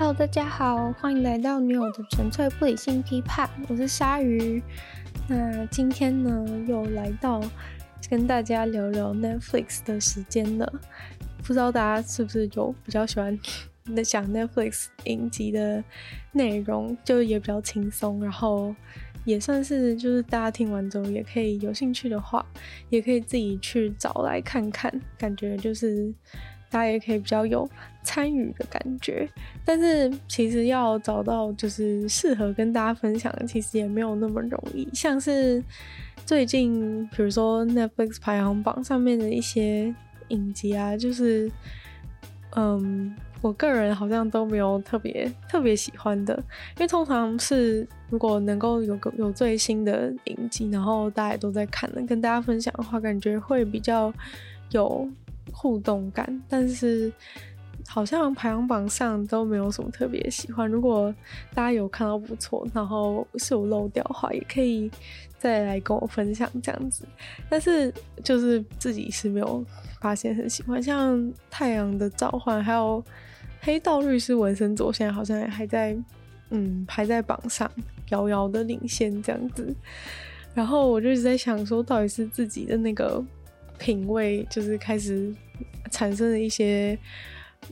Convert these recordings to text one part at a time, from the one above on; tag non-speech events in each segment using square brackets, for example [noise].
Hello，大家好，欢迎来到女友的纯粹不理性批判，我是鲨鱼。那今天呢，又来到跟大家聊聊 Netflix 的时间了。不知道大家是不是有比较喜欢 [laughs] 那讲 Netflix 影集的内容，就也比较轻松，然后也算是就是大家听完之后也可以有兴趣的话，也可以自己去找来看看，感觉就是。大家也可以比较有参与的感觉，但是其实要找到就是适合跟大家分享的，其实也没有那么容易。像是最近，比如说 Netflix 排行榜上面的一些影集啊，就是嗯，我个人好像都没有特别特别喜欢的，因为通常是如果能够有个有最新的影集，然后大家都在看的，跟大家分享的话，感觉会比较有。互动感，但是好像排行榜上都没有什么特别喜欢。如果大家有看到不错，然后是有漏掉的话，也可以再来跟我分享这样子。但是就是自己是没有发现很喜欢，像《太阳的召唤》还有《黑道律师文森佐》，现在好像还在嗯排在榜上，遥遥的领先这样子。然后我就一直在想说，到底是自己的那个。品味就是开始产生了一些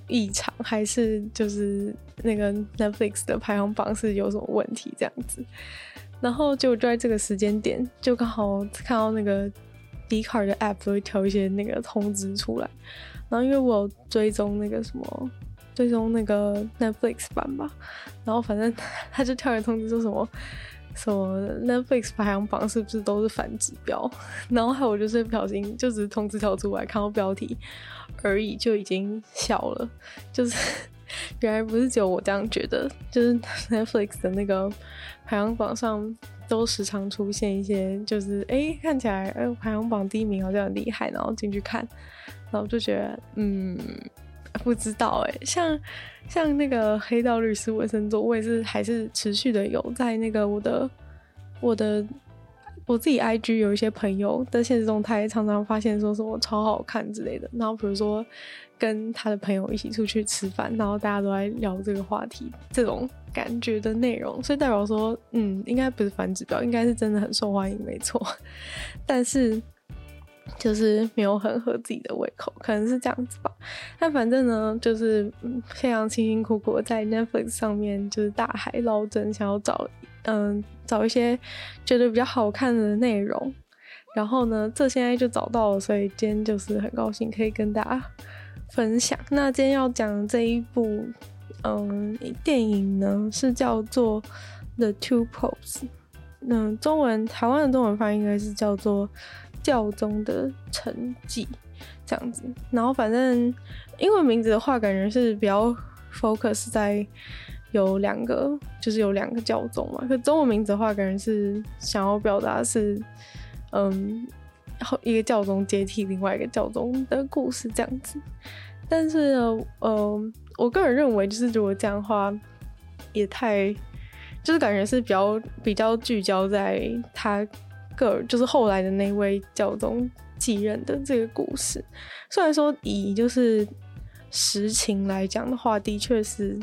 异常，还是就是那个 Netflix 的排行榜是有什么问题这样子？然后就就在这个时间点，就刚好看到那个 Dcard 的 App 都会调一些那个通知出来，然后因为我有追踪那个什么，追踪那个 Netflix 版吧，然后反正 [laughs] 他就跳一个通知说什么。什么 Netflix 排行榜是不是都是反指标？[laughs] 然后还有就是不小心就只是通知跳出来看到标题而已，就已经笑了。就是 [laughs] 原来不是只有我这样觉得，就是 Netflix 的那个排行榜上都时常出现一些，就是哎、看起来哎排行榜第一名好像很厉害，然后进去看，然后就觉得嗯。不知道哎、像像那个黑道律师文森佐，我也是还是持续的有在那个我的我的我自己 IG 有一些朋友的现实中，他也，常常发现说什么超好看之类的。然后比如说跟他的朋友一起出去吃饭，然后大家都在聊这个话题，这种感觉的内容，所以代表说，嗯，应该不是反指标，应该是真的很受欢迎，没错。[laughs] 但是。就是没有很合自己的胃口，可能是这样子吧。但反正呢，就是非常辛辛苦苦在 Netflix 上面就是大海捞针，想要找嗯找一些觉得比较好看的内容。然后呢，这现在就找到了，所以今天就是很高兴可以跟大家分享。那今天要讲这一部嗯电影呢，是叫做 The Two Popes。嗯，中文台湾的中文翻译应该是叫做。教宗的成绩这样子，然后反正英文名字的话，感觉是比较 focus 在有两个，就是有两个教宗嘛。可中文名字的话，感觉是想要表达是，嗯，一个教宗接替另外一个教宗的故事这样子。但是，嗯，我个人认为，就是如果这样的话，也太，就是感觉是比较比较聚焦在他。个就是后来的那位教宗继任的这个故事，虽然说以就是实情来讲的话，的确是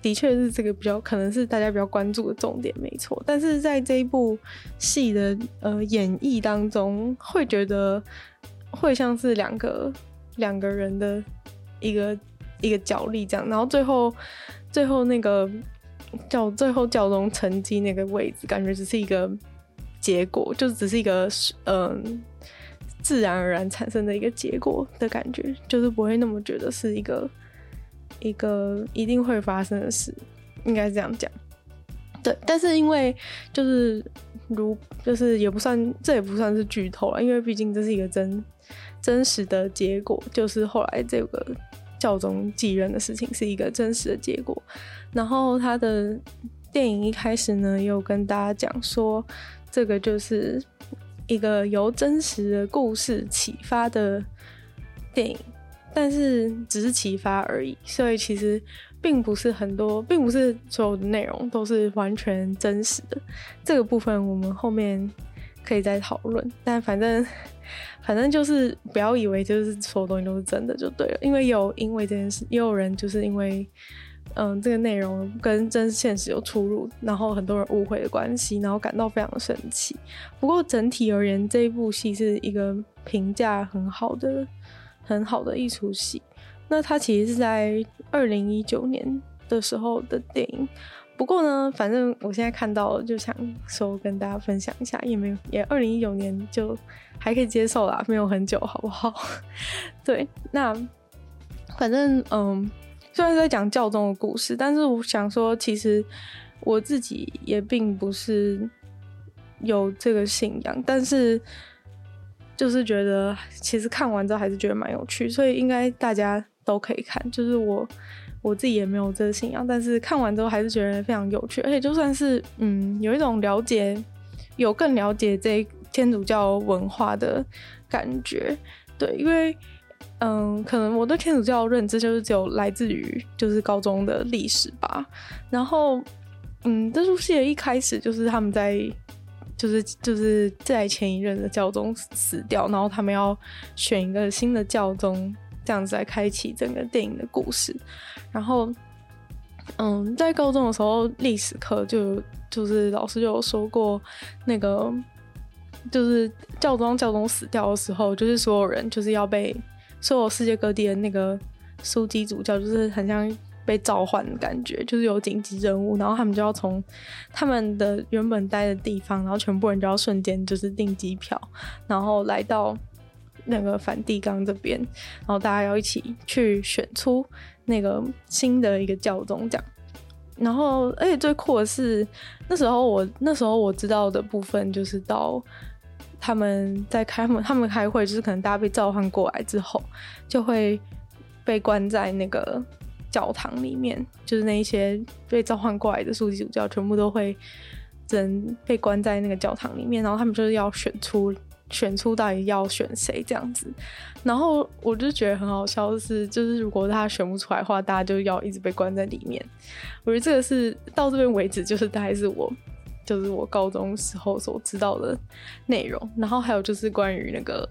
的确是这个比较可能是大家比较关注的重点，没错。但是在这一部戏的呃演绎当中，会觉得会像是两个两个人的一个一个角力这样，然后最后最后那个叫最后教宗承继那个位置，感觉只是一个。结果就只是一个嗯自然而然产生的一个结果的感觉，就是不会那么觉得是一个一个一定会发生的事，应该是这样讲。对，但是因为就是如就是也不算这也不算是剧透了，因为毕竟这是一个真真实的结果，就是后来这个教宗继任的事情是一个真实的结果。然后他的电影一开始呢，又跟大家讲说。这个就是一个由真实的故事启发的电影，但是只是启发而已，所以其实并不是很多，并不是所有的内容都是完全真实的。这个部分我们后面可以再讨论。但反正反正就是不要以为就是所有东西都是真的就对了，因为有因为这件事，也有人就是因为嗯，这个内容跟真实现实有出入，然后很多人误会的关系，然后感到非常生气。不过整体而言，这一部戏是一个评价很好的、很好的一出戏。那它其实是在二零一九年的时候的电影。不过呢，反正我现在看到了，就想说跟大家分享一下，也没有，也二零一九年就还可以接受啦，没有很久，好不好？[laughs] 对，那反正嗯。虽然在讲教宗的故事，但是我想说，其实我自己也并不是有这个信仰，但是就是觉得其实看完之后还是觉得蛮有趣，所以应该大家都可以看。就是我我自己也没有这个信仰，但是看完之后还是觉得非常有趣，而且就算是嗯有一种了解，有更了解这天主教文化的感觉，对，因为。嗯，可能我对天主教的认知就是只有来自于就是高中的历史吧。然后，嗯，这出戏的一开始就是他们在，就是就是在前一任的教宗死掉，然后他们要选一个新的教宗，这样子来开启整个电影的故事。然后，嗯，在高中的时候，历史课就就是老师就有说过，那个就是教宗教宗死掉的时候，就是所有人就是要被。所有世界各地的那个枢机主教，就是很像被召唤的感觉，就是有紧急任务，然后他们就要从他们的原本待的地方，然后全部人就要瞬间就是订机票，然后来到那个梵蒂冈这边，然后大家要一起去选出那个新的一个教宗这样。然后，而且最酷的是，那时候我那时候我知道的部分就是到。他们在开门，[laughs] 他们开会就是可能大家被召唤过来之后，就会被关在那个教堂里面，就是那一些被召唤过来的枢机主教全部都会人被关在那个教堂里面，然后他们就是要选出选出到底要选谁这样子，然后我就觉得很好笑的是，就是如果他选不出来的话，大家就要一直被关在里面。我觉得这个是到这边为止，就是大概是我。就是我高中时候所知道的内容，然后还有就是关于那个，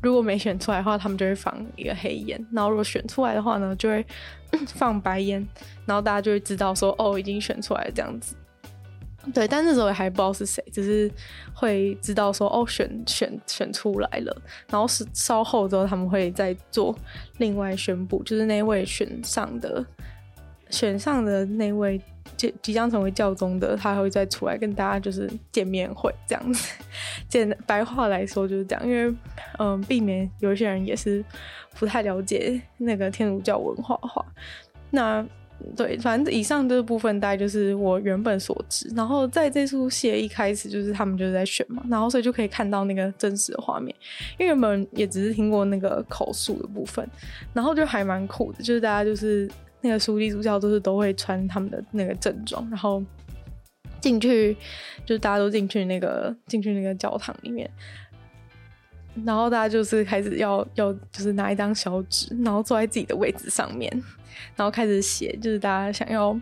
如果没选出来的话，他们就会放一个黑烟，然后如果选出来的话呢，就会 [clears throat] 放白烟，然后大家就会知道说哦，已经选出来了这样子。对，但那时候还不知道是谁，只是会知道说哦，选选选出来了，然后是稍后之后他们会再做另外宣布，就是那位选上的选上的那位。即即将成为教宗的，他还会再出来跟大家就是见面会这样子。[laughs] 简白话来说就是这样，因为嗯，避免有一些人也是不太了解那个天主教文化的话。那对，反正以上这个部分大概就是我原本所知。然后在这出戏一开始就是他们就是在选嘛，然后所以就可以看到那个真实的画面。因为原本也只是听过那个口述的部分，然后就还蛮酷的，就是大家就是。那个枢机主教都是都会穿他们的那个正装，然后进去，就是大家都进去那个进去那个教堂里面，然后大家就是开始要要就是拿一张小纸，然后坐在自己的位置上面，然后开始写，就是大家想要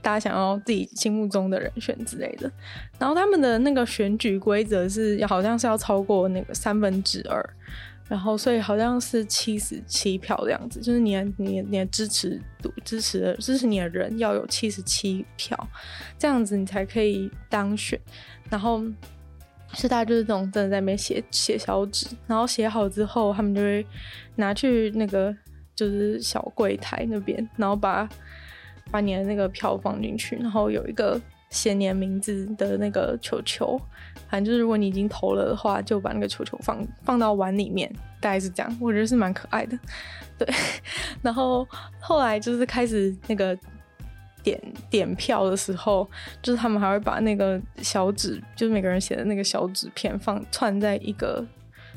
大家想要自己心目中的人选之类的，然后他们的那个选举规则是好像是要超过那个三分之二。然后，所以好像是七十七票这样子，就是你、你、你的支持度、支持、支持你的人要有七十七票，这样子你才可以当选。然后，是大家就是这种真的在那边写写小纸，然后写好之后，他们就会拿去那个就是小柜台那边，然后把把你的那个票放进去，然后有一个。写你的名字的那个球球，反正就是如果你已经投了的话，就把那个球球放放到碗里面，大概是这样。我觉得是蛮可爱的，对。[laughs] 然后后来就是开始那个点点票的时候，就是他们还会把那个小纸，就是每个人写的那个小纸片放串在一个，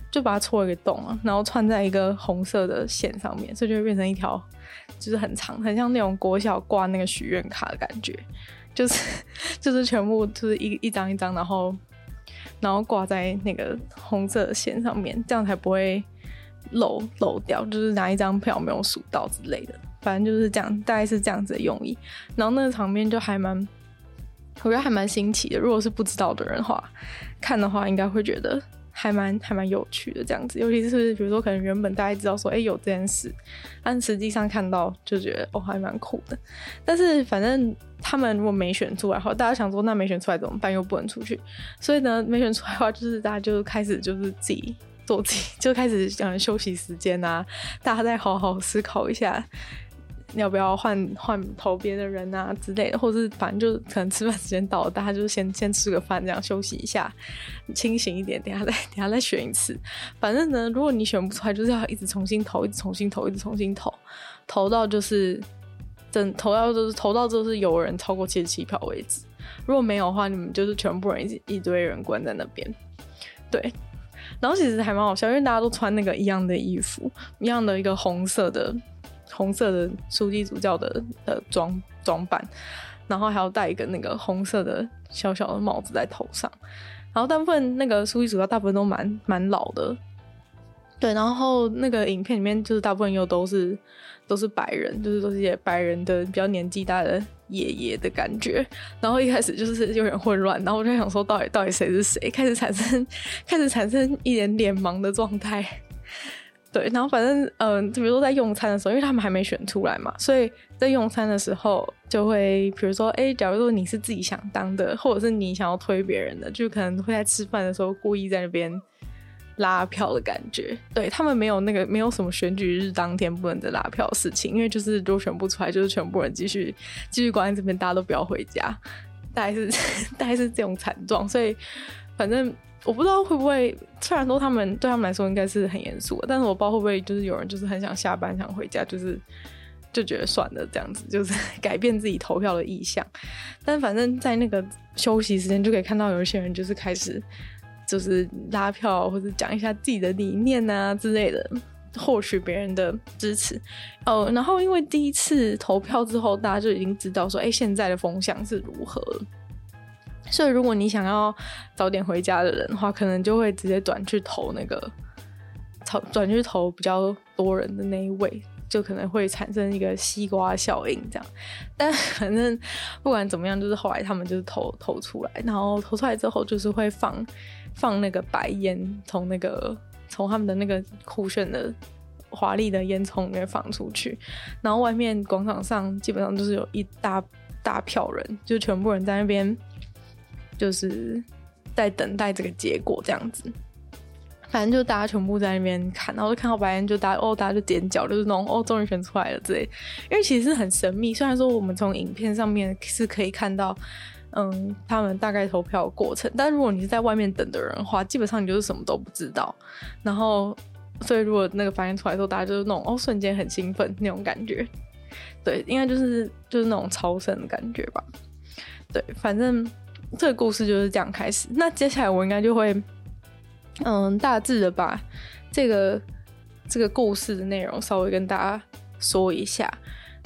就把它戳一个洞啊，然后串在一个红色的线上面，所以就会变成一条，就是很长，很像那种国小挂那个许愿卡的感觉。就是 [laughs] 就是全部就是一一张一张，然后然后挂在那个红色的线上面，这样才不会漏漏掉。就是哪一张票没有数到之类的，反正就是这样，大概是这样子的用意。然后那个场面就还蛮，我觉得还蛮新奇的。如果是不知道的人话，看的话应该会觉得还蛮还蛮有趣的这样子。尤其是比如说，可能原本大家知道说，哎、有这件事，但实际上看到就觉得哦，还蛮酷的。但是反正他们如果没选出来的话，大家想说，那没选出来怎么办？又不能出去，所以呢，没选出来的话，就是大家就开始就是自己做自己，就开始想休息时间啊，大家再好好思考一下。要不要换换投别的人啊之类的，或是反正就是可能吃饭时间到了，大家就先先吃个饭，这样休息一下，清醒一点，等下再等下再选一次。反正呢，如果你选不出来，就是要一直重新投，一直重新投，一直重新投，投到就是等投到就是投到就是有人超过七十七票为止。如果没有的话，你们就是全部人一一堆人关在那边。对，然后其实还蛮好笑，因为大家都穿那个一样的衣服，一样的一个红色的。红色的书记主教的的装装扮，然后还要戴一个那个红色的小小的帽子在头上，然后大部分那个书记主教大部分都蛮蛮老的，对，然后那个影片里面就是大部分又都是都是白人，就是都是些白人的比较年纪大的爷爷的感觉，然后一开始就是有点混乱，然后我就想说到底到底谁是谁，开始产生开始产生一点脸盲的状态。对，然后反正嗯、呃，比如说在用餐的时候，因为他们还没选出来嘛，所以在用餐的时候就会，比如说，哎，假如说你是自己想当的，或者是你想要推别人的，就可能会在吃饭的时候故意在那边拉票的感觉。对，他们没有那个没有什么选举日当天不能再拉票的事情，因为就是都选不出来，就是全部人继续继续关在这边，大家都不要回家，大概是 [laughs] 大概是这种惨状，所以反正。我不知道会不会，虽然说他们对他们来说应该是很严肃，但是我不知道会不会就是有人就是很想下班想回家，就是就觉得算了这样子，就是改变自己投票的意向。但反正在那个休息时间就可以看到有一些人就是开始就是拉票或者讲一下自己的理念啊之类的，获取别人的支持。哦，然后因为第一次投票之后，大家就已经知道说，哎，现在的风向是如何。所以，如果你想要早点回家的人的话，可能就会直接转去投那个，投转去投比较多人的那一位，就可能会产生一个西瓜效应这样。但反正不管怎么样，就是后来他们就是投投出来，然后投出来之后，就是会放放那个白烟从那个从他们的那个酷炫的华丽的烟囱里面放出去，然后外面广场上基本上就是有一大大票人，就全部人在那边。就是在等待这个结果，这样子，反正就大家全部在那边看，然后就看到白烟，就大家哦，大家就点脚，就是那种哦，终于选出来了之类。因为其实是很神秘，虽然说我们从影片上面是可以看到，嗯，他们大概投票的过程，但如果你是在外面等的人的话，基本上你就是什么都不知道。然后，所以如果那个反应出来的时候，大家就是那种哦，瞬间很兴奋那种感觉。对，应该就是就是那种超神的感觉吧。对，反正。这个故事就是这样开始。那接下来我应该就会，嗯，大致的把这个这个故事的内容稍微跟大家说一下。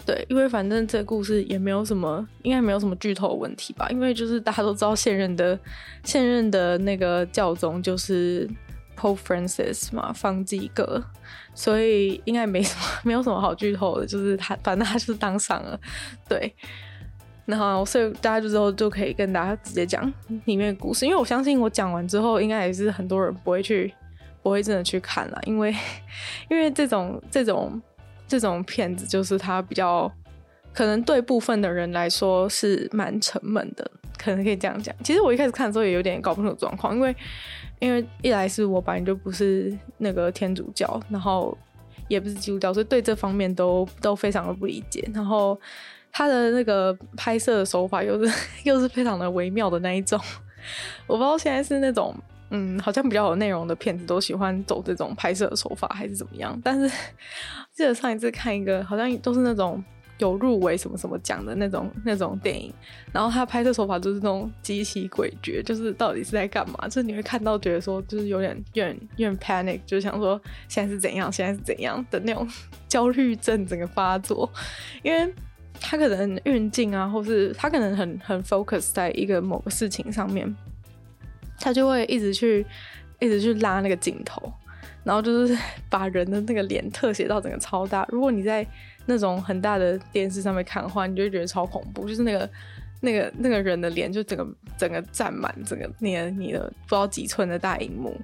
对，因为反正这个故事也没有什么，应该没有什么剧透问题吧？因为就是大家都知道现任的现任的那个教宗就是 Pope Francis 嘛，方济各，所以应该没什么没有什么好剧透的。就是他，反正他就是当上了，对。然后，所以大家就之后就可以跟大家直接讲里面的故事，因为我相信我讲完之后，应该也是很多人不会去，不会真的去看了，因为，因为这种这种这种片子就是它比较，可能对部分的人来说是蛮沉闷的，可能可以这样讲。其实我一开始看的时候也有点搞不清楚状况，因为，因为一来是我本来就不是那个天主教，然后也不是基督教，所以对这方面都都非常的不理解，然后。他的那个拍摄的手法又是 [laughs] 又是非常的微妙的那一种，我不知道现在是那种嗯，好像比较有内容的片子都喜欢走这种拍摄的手法还是怎么样？但是 [laughs] 记得上一次看一个好像都是那种有入围什么什么奖的那种那种电影，然后他拍摄手法就是那种极其诡谲，就是到底是在干嘛？就是你会看到觉得说就是有点有点有点 panic，就想说现在是怎样，现在是怎样的那种 [laughs] 焦虑症整个发作，因为。他可能运镜啊，或是他可能很很 focus 在一个某个事情上面，他就会一直去一直去拉那个镜头，然后就是把人的那个脸特写到整个超大。如果你在那种很大的电视上面看的话，你就会觉得超恐怖，就是那个那个那个人的脸就整个整个占满整个你的你的不知道几寸的大荧幕，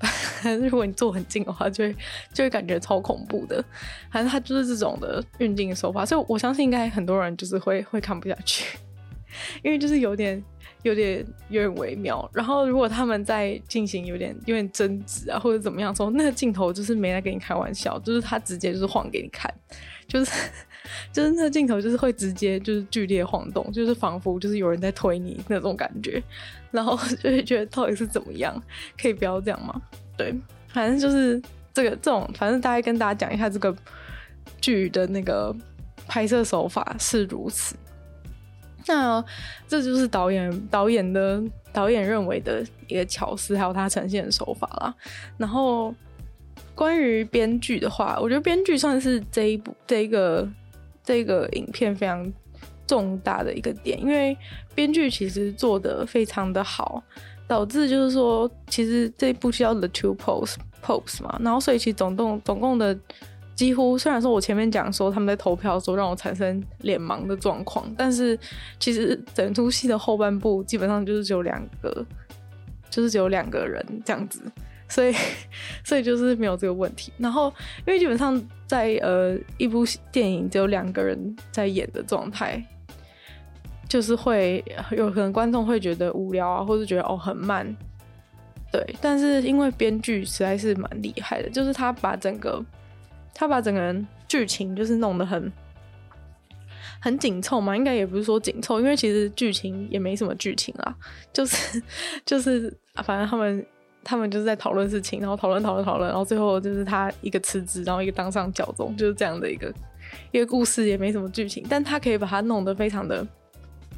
[laughs] 如果你坐很近的话，就会就会感觉超恐怖的。反正他就是这种的运镜手法，所以我相信应该很多人就是会会看不下去，[laughs] 因为就是有点有点有点微妙。然后如果他们在进行有点有点争执啊或者怎么样的时候，那个镜头就是没在跟你开玩笑，就是他直接就是晃给你看，就是。[laughs] 就是那个镜头，就是会直接就是剧烈晃动，就是仿佛就是有人在推你那种感觉，然后就会觉得到底是怎么样，可以不要这样吗？对，反正就是这个这种，反正大概跟大家讲一下这个剧的那个拍摄手法是如此。那这就是导演导演的导演认为的一个巧思，还有他呈现的手法啦。然后关于编剧的话，我觉得编剧算是这一部这一个。这个影片非常重大的一个点，因为编剧其实做的非常的好，导致就是说，其实这部戏叫 The Two Popes Popes 嘛，然后所以其实总共总共的几乎，虽然说我前面讲说他们在投票的时候让我产生脸盲的状况，但是其实整出戏的后半部基本上就是只有两个，就是只有两个人这样子。所以，[laughs] 所以就是没有这个问题。然后，因为基本上在呃一部电影只有两个人在演的状态，就是会有可能观众会觉得无聊啊，或者觉得哦很慢。对，但是因为编剧实在是蛮厉害的，就是他把整个他把整个人剧情就是弄得很很紧凑嘛，应该也不是说紧凑，因为其实剧情也没什么剧情啦，就是就是反正他们。他们就是在讨论事情，然后讨论讨论讨论，然后最后就是他一个辞职，然后一个当上教宗，就是这样的一个一个故事，也没什么剧情，但他可以把它弄得非常的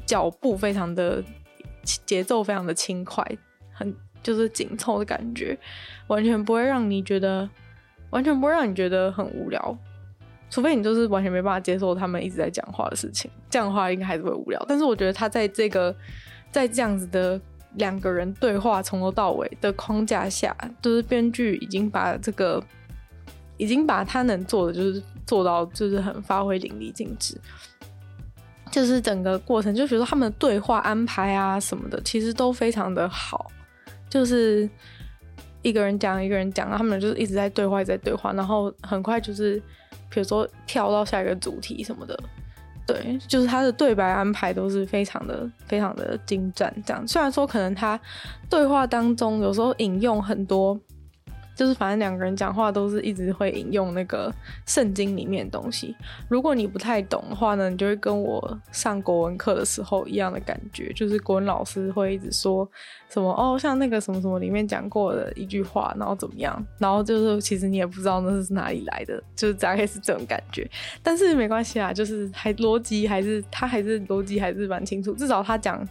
脚步非常的节奏非常的轻快，很就是紧凑的感觉，完全不会让你觉得完全不会让你觉得很无聊，除非你就是完全没办法接受他们一直在讲话的事情，这样的话应该还是会无聊。但是我觉得他在这个在这样子的。两个人对话从头到尾的框架下，就是编剧已经把这个，已经把他能做的就是做到，就是很发挥淋漓尽致。就是整个过程，就比如说他们的对话安排啊什么的，其实都非常的好。就是一个人讲，一个人讲，他们就是一直在对话，一直在对话，然后很快就是，比如说跳到下一个主题什么的。对，就是他的对白安排都是非常的、非常的精湛。这样，虽然说可能他对话当中有时候引用很多。就是反正两个人讲话都是一直会引用那个圣经里面的东西。如果你不太懂的话呢，你就会跟我上国文课的时候一样的感觉，就是国文老师会一直说什么哦，像那个什么什么里面讲过的一句话，然后怎么样，然后就是其实你也不知道那是哪里来的，就是大概是这种感觉。但是没关系啊，就是还逻辑还是他还是逻辑还是蛮清楚，至少他讲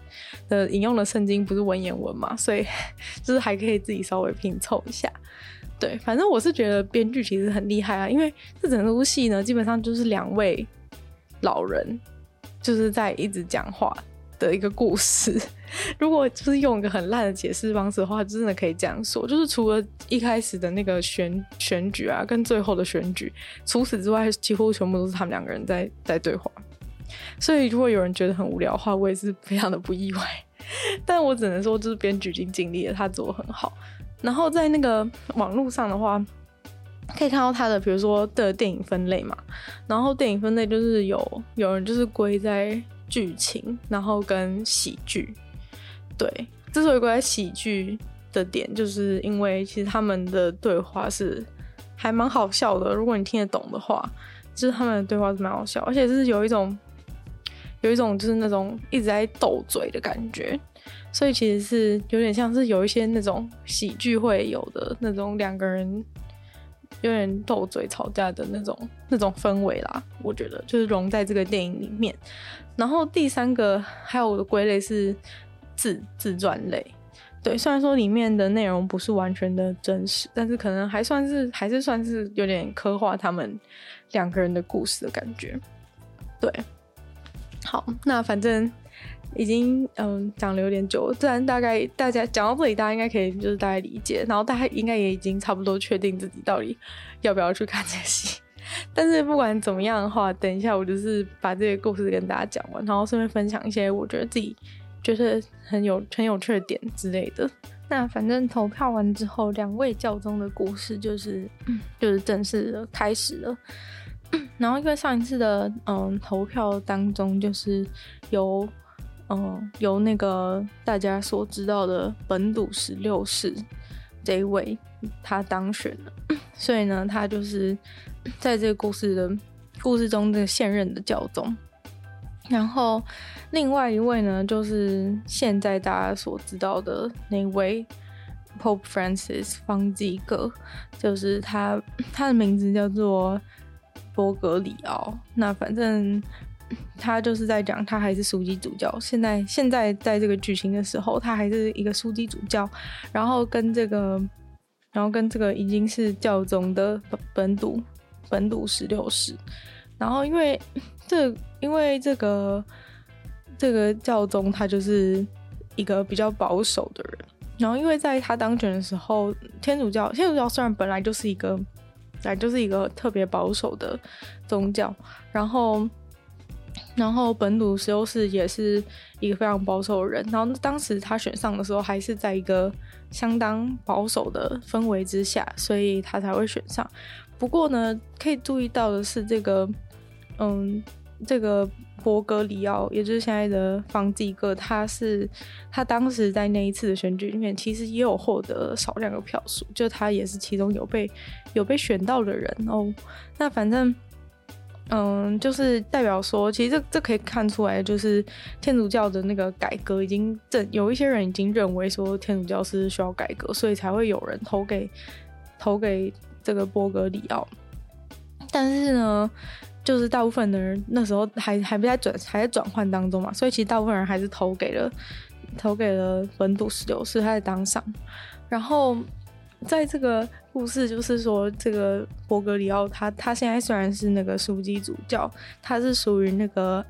的引用的圣经不是文言文嘛，所以 [laughs] 就是还可以自己稍微拼凑一下。对，反正我是觉得编剧其实很厉害啊，因为这整出戏呢，基本上就是两位老人就是在一直讲话的一个故事。[laughs] 如果就是用一个很烂的解释方式的话，真的可以这样说，就是除了一开始的那个选选举啊，跟最后的选举，除此之外，几乎全部都是他们两个人在在对话。所以如果有人觉得很无聊的话，我也是非常的不意外。[laughs] 但我只能说，就是编剧已经尽力了，他做得很好。然后在那个网络上的话，可以看到他的，比如说的电影分类嘛。然后电影分类就是有有人就是归在剧情，然后跟喜剧。对，之所以归在喜剧的点，就是因为其实他们的对话是还蛮好笑的。如果你听得懂的话，就是他们的对话是蛮好笑，而且是有一种有一种就是那种一直在斗嘴的感觉。所以其实是有点像是有一些那种喜剧会有的那种两个人有点斗嘴吵架的那种那种氛围啦，我觉得就是融在这个电影里面。然后第三个还有我的归类是自自传类，对，虽然说里面的内容不是完全的真实，但是可能还算是还是算是有点刻画他们两个人的故事的感觉。对，好，那反正。已经嗯讲了有点久了，自然大概大家讲到这里，大家应该可以就是大概理解，然后大家应该也已经差不多确定自己到底要不要去看这戏。但是不管怎么样的话，等一下我就是把这个故事跟大家讲完，然后顺便分享一些我觉得自己觉得很有很有趣的点之类的。那反正投票完之后，两位教宗的故事就是就是正式的开始了。[coughs] 然后因为上一次的嗯投票当中，就是由嗯由那个大家所知道的本笃十六世这一位他当选了，[coughs] 所以呢，他就是在这个故事的故事中的现任的教宗。然后另外一位呢，就是现在大家所知道的那位 Pope Francis 方济各，就是他他的名字叫做波格里奥。那反正 [laughs] 他就是在讲，他还是枢机主教。现在现在在这个剧情的时候，他还是一个枢机主教。然后跟这个，然后跟这个已经是教宗的本笃本笃十六世。然后因为这。因为这个这个教宗他就是一个比较保守的人，然后因为在他当选的时候，天主教天主教虽然本来就是一个本来就是一个特别保守的宗教，然后然后本笃十六世也是一个非常保守的人，然后当时他选上的时候还是在一个相当保守的氛围之下，所以他才会选上。不过呢，可以注意到的是这个嗯。这个博格里奥，也就是现在的方济各，他是他当时在那一次的选举里面，其实也有获得少量的票数，就他也是其中有被有被选到的人哦。那反正，嗯，就是代表说，其实这这可以看出来，就是天主教的那个改革已经正有一些人已经认为说天主教是需要改革，所以才会有人投给投给这个波格里奥。但是呢，就是大部分的人那时候还还不在转还在转换当中嘛，所以其实大部分人还是投给了投给了本土十六世，他在当上。然后在这个故事，就是说这个波格里奥他他现在虽然是那个枢机主教，他是属于那个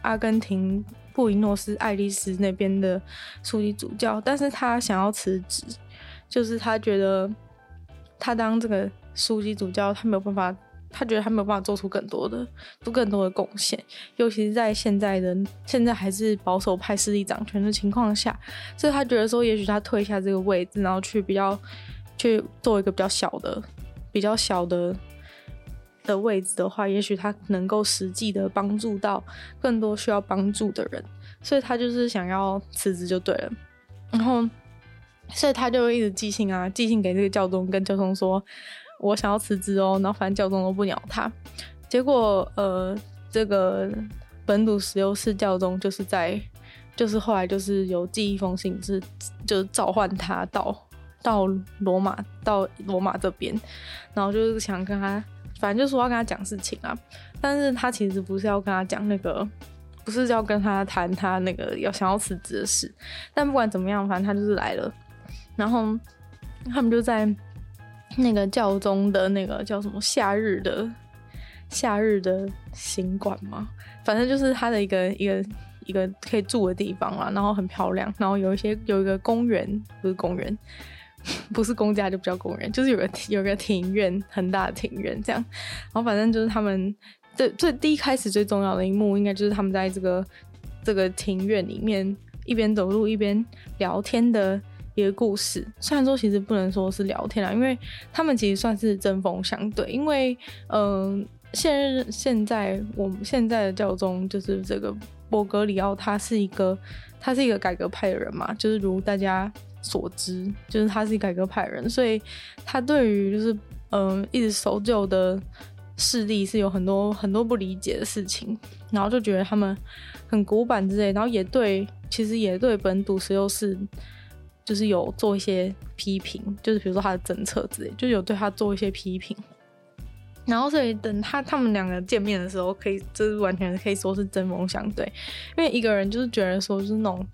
阿根廷布宜诺斯艾利斯那边的枢机主教，但是他想要辞职，就是他觉得他当这个枢机主教，他没有办法。他觉得他没有办法做出更多的、做更多的贡献，尤其是在现在的现在还是保守派势力掌权的情况下，所以他觉得说，也许他退下这个位置，然后去比较去做一个比较小的、比较小的的位置的话，也许他能够实际的帮助到更多需要帮助的人，所以他就是想要辞职就对了，然后，所以他就一直寄信啊，[laughs] 寄信给这个教宗，跟教宗说。我想要辞职哦，然后反正教宗都不鸟他，结果呃，这个本笃十六世教宗就是在，就是后来就是有寄一封信，是就是召唤他到到罗马到罗马这边，然后就是想跟他，反正就说要跟他讲事情啊，但是他其实不是要跟他讲那个，不是要跟他谈他那个要想要辞职的事，但不管怎么样，反正他就是来了，然后他们就在。那个教宗的那个叫什么夏日的夏日的行馆嘛？反正就是他的一个一个一个可以住的地方啦，然后很漂亮，然后有一些有一个公园，不是公园，[laughs] 不是公家就不叫公园，就是有个 [laughs] 有个庭院，很大的庭院这样。然后反正就是他们最最第一开始最重要的一幕，应该就是他们在这个这个庭院里面一边走路一边聊天的。一个故事，虽然说其实不能说是聊天啦，因为他们其实算是针锋相对。因为，嗯、呃，现现在我们现在的教宗就是这个波格里奥，他是一个他是一个改革派的人嘛，就是如大家所知，就是他是改革派人，所以他对于就是嗯、一直守旧的势力是有很多很多不理解的事情，然后就觉得他们很古板之类，然后也对，其实也对本笃十六世。就是有做一些批评，就是比如说他的政策之类，就有对他做一些批评。然后所以等他他们两个见面的时候，可以就是完全可以说是针锋相对，因为一个人就是觉得说就是那种，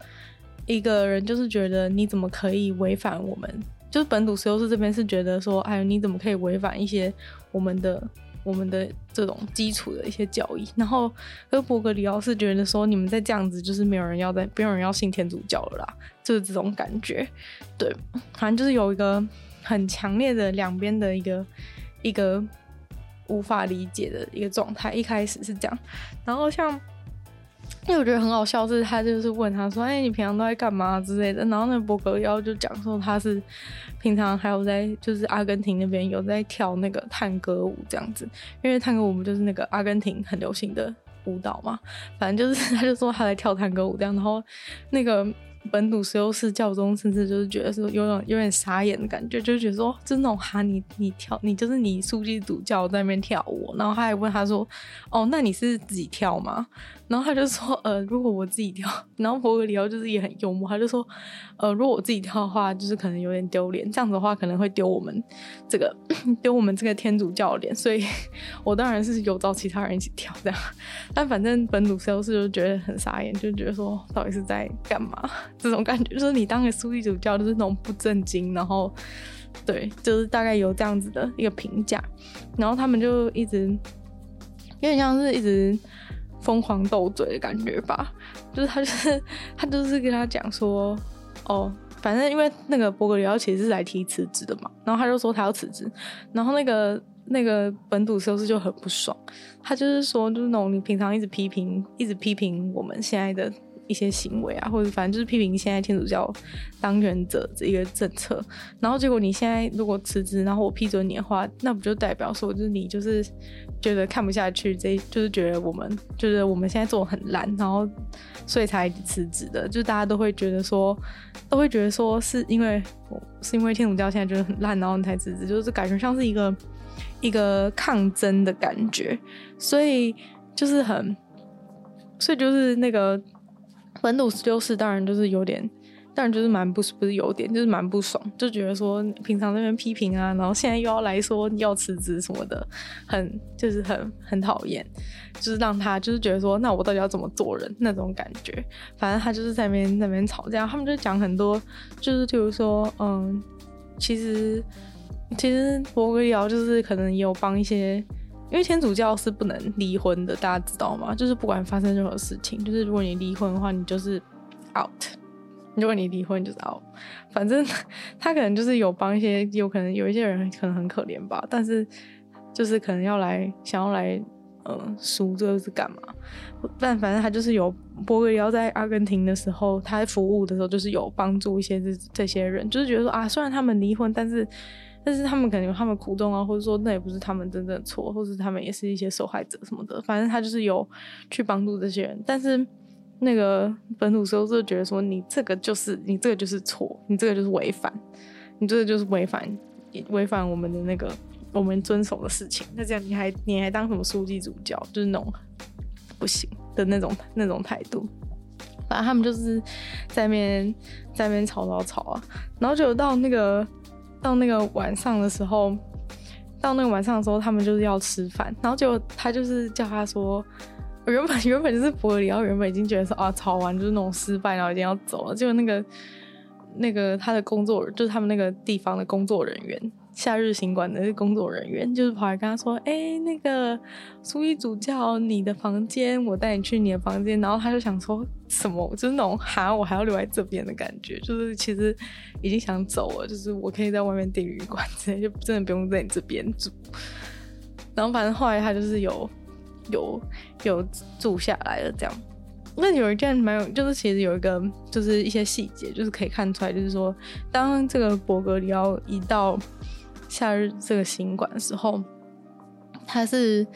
一个人就是觉得你怎么可以违反我们，就是本笃十六世这边是觉得说，哎，你怎么可以违反一些我们的。我们的这种基础的一些教义，然后而伯格里奥是觉得说，你们再这样子，就是没有人要再，没有人要信天主教了啦，就是这种感觉。对，反正就是有一个很强烈的两边的一个一个无法理解的一个状态。一开始是这样，然后像因为我觉得很好笑，是他就是问他说：“哎、你平常都在干嘛之类的？”然后那伯格要就讲说他是平常还有在就是阿根廷那边有在跳那个探戈舞这样子，因为探戈舞不就是那个阿根廷很流行的舞蹈嘛，反正就是 [laughs] 他就说他在跳探戈舞这样，然后那个。本笃十六世教宗甚至就是觉得说有种有点傻眼的感觉，就觉得说，就是那种哈你你跳你就是你枢机主教在那边跳舞，然后他还问他说，哦，那你是自己跳吗？然后他就说，呃，如果我自己跳，然后伯格里奥就是也很幽默，他就说，呃，如果我自己跳的话，就是可能有点丢脸，这样子的话可能会丢我们这个 [coughs] 丢我们这个天主教脸，所以 [laughs] 我当然是有找其他人一起跳这样，但反正本笃十六世就觉得很傻眼，就觉得说到底是在干嘛？[laughs] 这种感觉就是你当个枢机主教就是那种不正经，然后对，就是大概有这样子的一个评价，然后他们就一直有点像是一直。疯狂斗嘴的感觉吧，就是他就是 [laughs] 他就是跟他讲说，哦，反正因为那个伯格里奥其实是来提辞职的嘛，然后他就说他要辞职，然后那个那个本土修士就很不爽，他就是说就是那种你平常一直批评一直批评我们现在的。一些行为啊，或者反正就是批评现在天主教当权者这一个政策，然后结果你现在如果辞职，然后我批准你的话，那不就代表说就是你就是觉得看不下去，这就是觉得我们就是我们现在做的很烂，然后所以才辞职的，就大家都会觉得说，都会觉得说是因为是因为天主教现在觉得很烂，然后你才辞职，就是感觉像是一个一个抗争的感觉，所以就是很，所以就是那个。本笃十六世当然就是有点，但就是蛮不是不是有点，就是蛮不爽，就觉得说平常那边批评啊，然后现在又要来说要辞职什么的，很就是很很讨厌，就是让他就是觉得说，那我到底要怎么做人那种感觉。反正他就是在那边那边吵架，他们就讲很多，就是比如说，嗯，其实其实伯格里奥就是可能也有帮一些。因为天主教是不能离婚的，大家知道吗？就是不管发生任何事情，就是如果你离婚的话，你就是 out。如果你离婚就是哦。反正他可能就是有帮一些，有可能有一些人可能很可怜吧，但是就是可能要来想要来呃赎这是干嘛？但反正他就是有伯格里奥在阿根廷的时候，他在服务的时候就是有帮助一些这这些人，就是觉得说啊，虽然他们离婚，但是。但是他们可能有他们苦衷啊，或者说那也不是他们真正的错，或是他们也是一些受害者什么的。反正他就是有去帮助这些人。但是那个本土时候就觉得说，你这个就是你这个就是错，你这个就是违反，你这个就是违反违反我们的那个我们遵守的事情。那这样你还你还当什么书记主教，就是那种不行的那种那种态度。反正他们就是在那边在那边吵吵吵啊，然后就到那个。到那个晚上的时候，到那个晚上的时候，他们就是要吃饭，然后就他就是叫他说，我原本原本就是伯格里奥，然后原本已经觉得说啊，吵完就是那种失败，然后已经要走了，结果那个那个他的工作就是他们那个地方的工作人员。夏日行馆的工作人员就是跑来跟他说：“哎、那个枢机主教，你的房间，我带你去你的房间。”然后他就想说什么，就是那种哈，我还要留在这边的感觉，就是其实已经想走了，就是我可以在外面订旅馆之类，就真的不用在你这边住。然后反正后来他就是有有有住下来了，这样。那有一件蛮有，就是其实有一个，就是一些细节，就是可以看出来，就是说，当这个伯格里奥一到。夏日这个行馆的时候，他是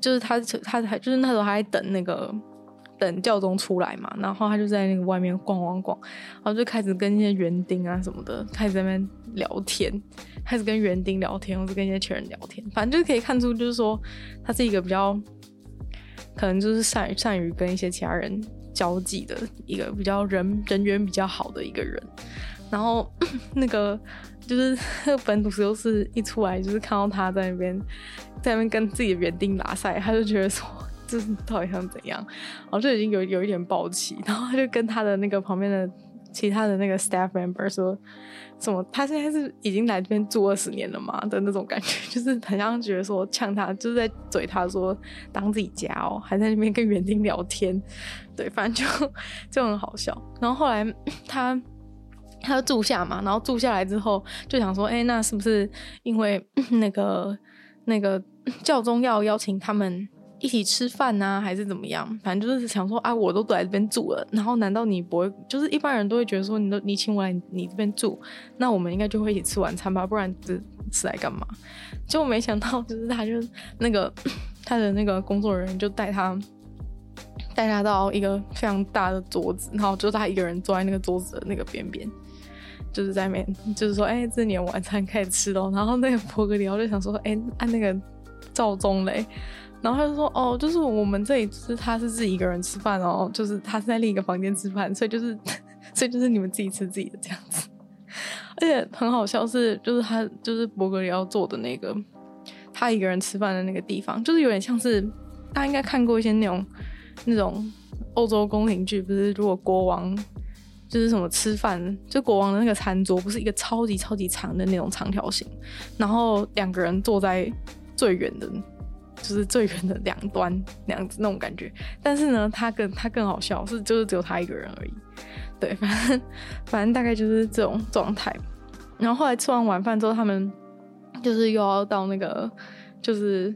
就是他他还就是那时候还在等那个等教宗出来嘛，然后他就在那个外面逛逛逛，然后就开始跟一些园丁啊什么的开始在那边聊天，开始跟园丁聊天，或者跟一些前人聊天，反正就是可以看出就是说他是一个比较可能就是善善于跟一些其他人交际的一个比较人人缘比较好的一个人，然后 [coughs] 那个。就是本笃十六世一出来，就是看到他在那边，在那边跟自己的园丁拉赛，他就觉得说，这到底想怎样？然后就已经有有一点暴气，然后他就跟他的那个旁边的其他的那个 staff member 说，什么他现在是已经来这边住二十年了嘛的那种感觉，[laughs] 就是很像觉得说呛他，就是在嘴他说当自己家哦，还在那边跟园丁聊天，对，反正就就很好笑。然后后来 [laughs] 他。他住下嘛，然后住下来之后就想说，哎、那是不是因为那个那个教宗要邀请他们一起吃饭啊，还是怎么样？反正就是想说啊，我都在这边住了，然后难道你不会？就是一般人都会觉得说，你都你请我来你这边住，那我们应该就会一起吃晚餐吧？不然这是来干嘛？结果没想到，就是他就那个 [coughs] 他的那个工作人员就带他带他到一个非常大的桌子，然后就他一个人坐在那个桌子的那个边边，就是在那边就是说，哎、欸，这年晚餐开始吃喽。然后那个波格里奥就想说，哎、按那个赵忠嘞。然后他就说：“哦，就是我们这里，就是他是自己一个人吃饭哦，就是他是在另一个房间吃饭，所以就是，[laughs] 所以就是你们自己吃自己的这样子。[laughs] 而且很好笑是，就是他就是伯格里奥坐的那个，他一个人吃饭的那个地方，就是有点像是大家应该看过一些那种那种欧洲宫廷剧，不是？如果国王就是什么吃饭，就国王的那个餐桌不是一个超级超级长的那种长条形，然后两个人坐在最远的。”就是最远的两端那样子那种感觉，但是呢，他更他更好笑是就是只有他一个人而已，对，反正反正大概就是这种状态。然后后来吃完晚饭之后，他们就是又要到那个就是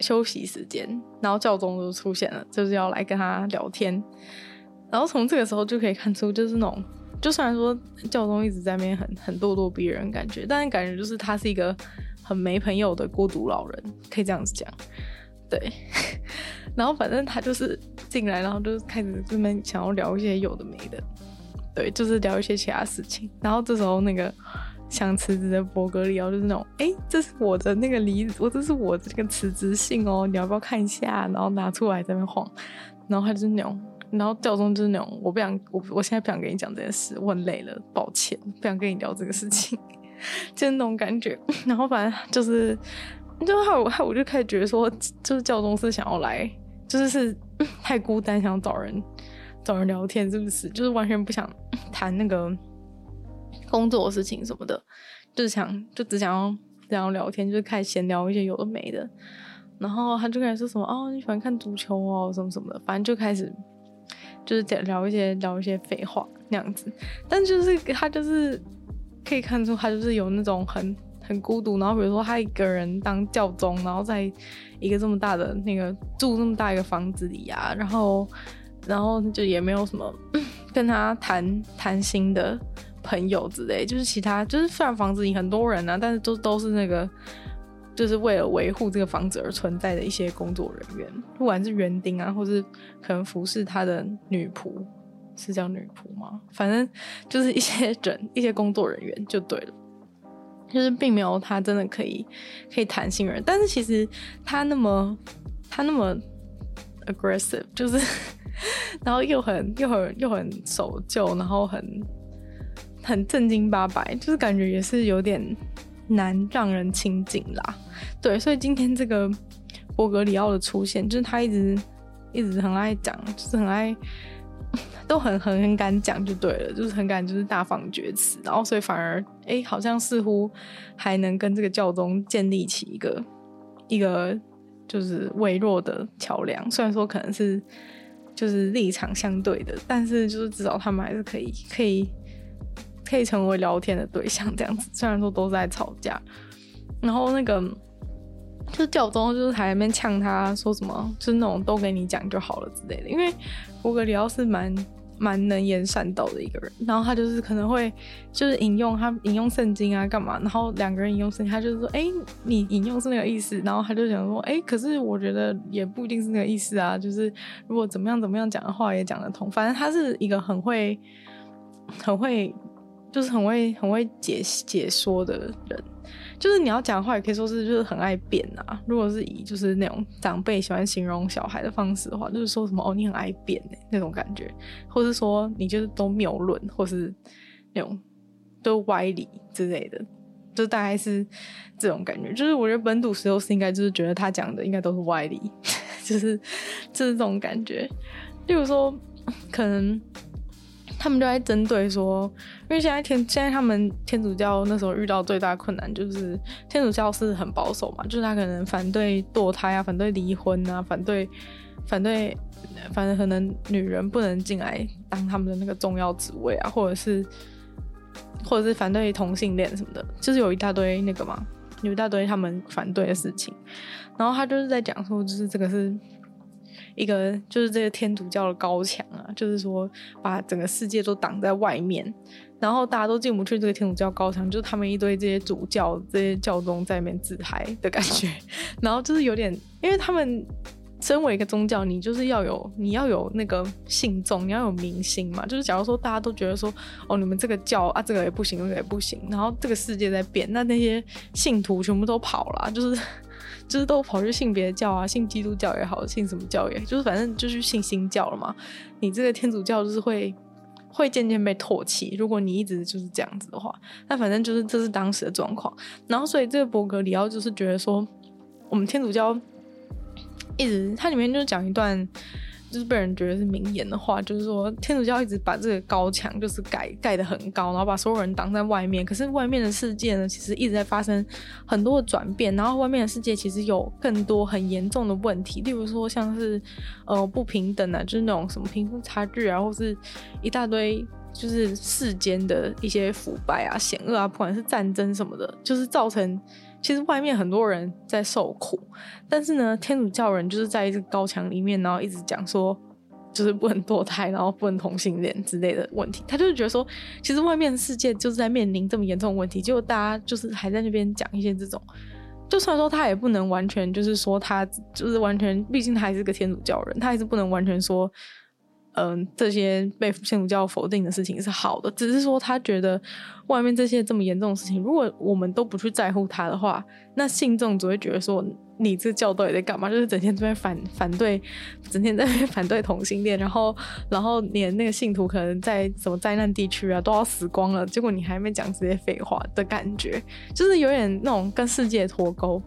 休息时间，然后教宗就出现了，就是要来跟他聊天。然后从这个时候就可以看出，就是那种就虽然说教宗一直在那边很很咄咄逼人感觉，但是感觉就是他是一个。很没朋友的孤独老人，可以这样子讲，对。[laughs] 然后反正他就是进来，然后就开始这边想要聊一些有的没的，对，就是聊一些其他事情。然后这时候那个想辞职的伯格里奥就是那种，哎，这是我的那个离，我这是我的这个辞职信哦，你要不要看一下？然后拿出来在那边晃。然后他就是那种，然后教宗就是那种，我不想，我我现在不想跟你讲这件事，我很累了，抱歉，不想跟你聊这个事情。就那种感觉，[laughs] 然后反正就是，就害我害我就开始觉得说，就是教宗是想要来，就是是太孤单，想找人找人聊天，是不是？就是完全不想谈那个工作的事情什么的，就是想就只想要这样聊天，就是开始闲聊一些有的没的。然后他就开始说什么哦，你喜欢看足球哦，什么什么的，反正就开始就是聊一些聊一些废话那样子。但就是他就是。可以看出他就是有那种很很孤独，然后比如说他一个人当教宗，然后在一个这么大的那个住这么大一个房子里啊，然后然后就也没有什么 [coughs] 跟他谈谈心的朋友之类，就是其他就是虽然房子里很多人啊，但是都都是那个就是为了维护这个房子而存在的一些工作人员，不管是园丁啊，或是可能服侍他的女仆。是叫女仆吗？反正就是一些人，一些工作人员就对了，就是并没有他真的可以可以谈心人。但是其实他那么他那么 aggressive，就是然后又很又很又很守旧，然后很很正经八百，就是感觉也是有点难让人亲近啦。对，所以今天这个伯格里奥的出现，就是他一直一直很爱讲，就是很爱。[laughs] 都很很很敢讲就对了，就是很敢就是大放厥词，然后所以反而哎、好像似乎还能跟这个教宗建立起一个一个就是微弱的桥梁。虽然说可能是就是立场相对的，但是就是至少他们还是可以可以可以成为聊天的对象这样子。虽然说都在吵架，然后那个。就教宗就是还在那边呛他说什么，就是那种都给你讲就好了之类的。因为伯格里奥是蛮蛮能言善道的一个人，然后他就是可能会就是引用他引用圣经啊干嘛，然后两个人引用圣经，他就是说，哎、你引用是那个意思，然后他就想说，哎、可是我觉得也不一定是那个意思啊，就是如果怎么样怎么样讲的话也讲得通。反正他是一个很会很会就是很会很会解解说的人。就是你要讲的话，也可以说是就是很爱辩啊。如果是以就是那种长辈喜欢形容小孩的方式的话，就是说什么哦，你很爱辩哎那种感觉，或是说你就是都谬论，或是那种都歪理之类的，就大概是这种感觉。就是我觉得本笃十六世应该就是觉得他讲的应该都是歪理，就 [laughs] 是就是这种感觉。例如说，可能。他们就在针对说，因为现在天现在他们天主教那时候遇到最大困难就是天主教是很保守嘛，就是他可能反对堕胎啊，反对离婚啊，反对反对，反正可能女人不能进来当他们的那个重要职位啊，或者是或者是反对同性恋什么的，就是有一大堆那个嘛，有一大堆他们反对的事情。然后他就是在讲说，就是这个是一个，就是这个天主教的高墙啊，就是说把整个世界都挡在外面，然后大家都进不去这个天主教高墙，就是他们一堆这些主教、这些教宗在那边自嗨的感觉。[laughs] 然后就是有点，因为他们。身为一个宗教，你就是要有你要有那个信众，你要有民心嘛。就是假如说大家都觉得说，哦，你们这个教啊，这个也不行，那个也不行，然后这个世界在变，那那些信徒全部都跑了，就是就是都跑去信别的教啊，信基督教也好，信什么教也，就是反正就是信新教了嘛。你这个天主教就是会会渐渐被唾弃，如果你一直就是这样子的话，那反正就是这是当时的状况。然后所以这个伯格里奥就是觉得说，我们天主教。一直，它里面就是讲一段，就是被人觉得是名言的话，就是说天主教一直把这个高墙就是盖盖得很高，然后把所有人挡在外面。可是外面的世界呢，其实一直在发生很多的转变，然后外面的世界其实有更多很严重的问题，例如说像是呃不平等啊，就是那种什么贫富差距啊，或是一大堆就是世间的一些腐败啊、险恶啊，不管是战争什么的，就是造成。其实外面很多人在受苦，但是呢，天主教人就是在一个高墙里面，然后一直讲说，就是不能堕胎，然后不能同性恋之类的问题。他就是觉得说，其实外面的世界就是在面临这么严重的问题，结果大家就是还在那边讲一些这种，就算说他也不能完全就是说他就是完全，毕竟他还是个天主教人，他还是不能完全说。嗯，这些被天主教否定的事情是好的，只是说他觉得外面这些这么严重的事情，如果我们都不去在乎他的话，那信众只会觉得说你这教到底在干嘛？就是整天在反反对，整天在反对同性恋，然后然后连那个信徒可能在什么灾难地区啊都要死光了，结果你还没讲这些废话的感觉，就是有点那种跟世界脱钩。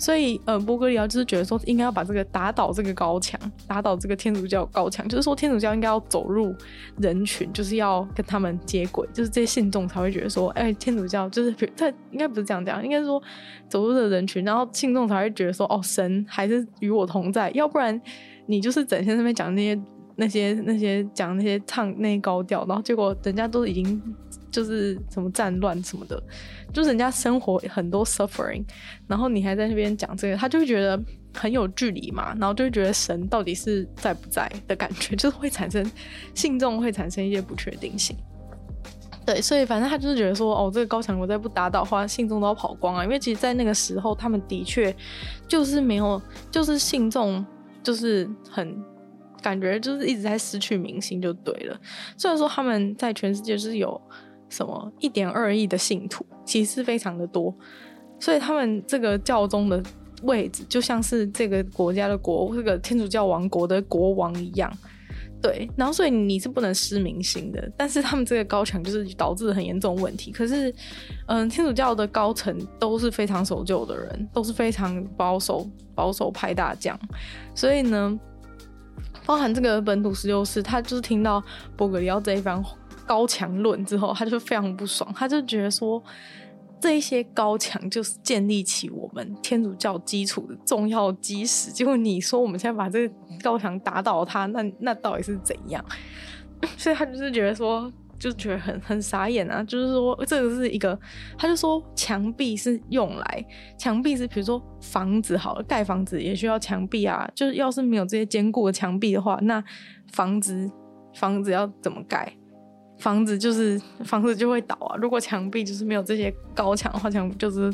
所以，呃，波格里奥就是觉得说，应该要把这个打倒这个高墙，打倒这个天主教高墙，就是说天主教应该要走入人群，就是要跟他们接轨，就是这些信众才会觉得说，哎、天主教就是他应该不是这样讲，应该是说走入的人群，然后信众才会觉得说，哦，神还是与我同在，要不然你就是整天在那边讲那些那些那些讲那些唱那些高调，然后结果人家都已经。就是什么战乱什么的，就是人家生活很多 suffering，然后你还在那边讲这个，他就会觉得很有距离嘛，然后就会觉得神到底是在不在的感觉，[laughs] 就是会产生信众会产生一些不确定性。对，所以反正他就是觉得说，哦，这个高墙我再不打倒的话，信众都要跑光啊，因为其实，在那个时候，他们的确就是没有，就是信众就是很感觉就是一直在失去民心，就对了。虽然说他们在全世界是有。什么一点二亿的信徒，其实非常的多，所以他们这个教宗的位置就像是这个国家的国，这个天主教王国的国王一样，对。然后所以你是不能失民心的，但是他们这个高墙就是导致很严重问题。可是，嗯，天主教的高层都是非常守旧的人，都是非常保守保守派大将，所以呢，包含这个本土十六世，他就是听到伯格里奥这一番话。高墙论之后，他就非常不爽，他就觉得说，这一些高墙就是建立起我们天主教基础的重要基石。结果你说我们现在把这个高墙打倒它，那那到底是怎样？[laughs] 所以他就是觉得说，就觉得很很傻眼啊。就是说，这个是一个，他就说墙壁是用来，墙壁是比如说房子好了，盖房子也需要墙壁啊。就是要是没有这些坚固的墙壁的话，那房子房子要怎么盖？房子就是房子就会倒啊！如果墙壁就是没有这些高墙的话，墙就是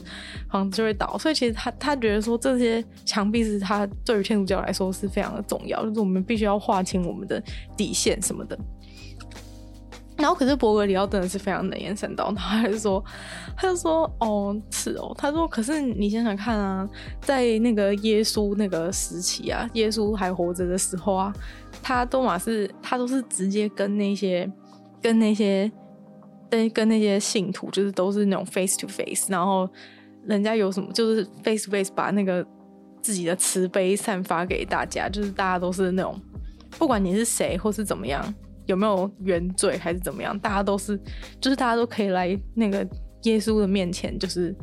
房子就会倒。所以其实他他觉得说，这些墙壁是他对于天主教来说是非常的重要，就是我们必须要划清我们的底线什么的。然后可是伯格里奥真的是非常能言善道，他还说，他就说哦是哦，他说可是你想想看啊，在那个耶稣那个时期啊，耶稣还活着的时候啊，他多玛是他都是直接跟那些。跟那些跟跟那些信徒，就是都是那种 face to face，然后人家有什么就是 face to face，把那个自己的慈悲散发给大家，就是大家都是那种，不管你是谁或是怎么样，有没有原罪还是怎么样，大家都是就是大家都可以来那个耶稣的面前，就是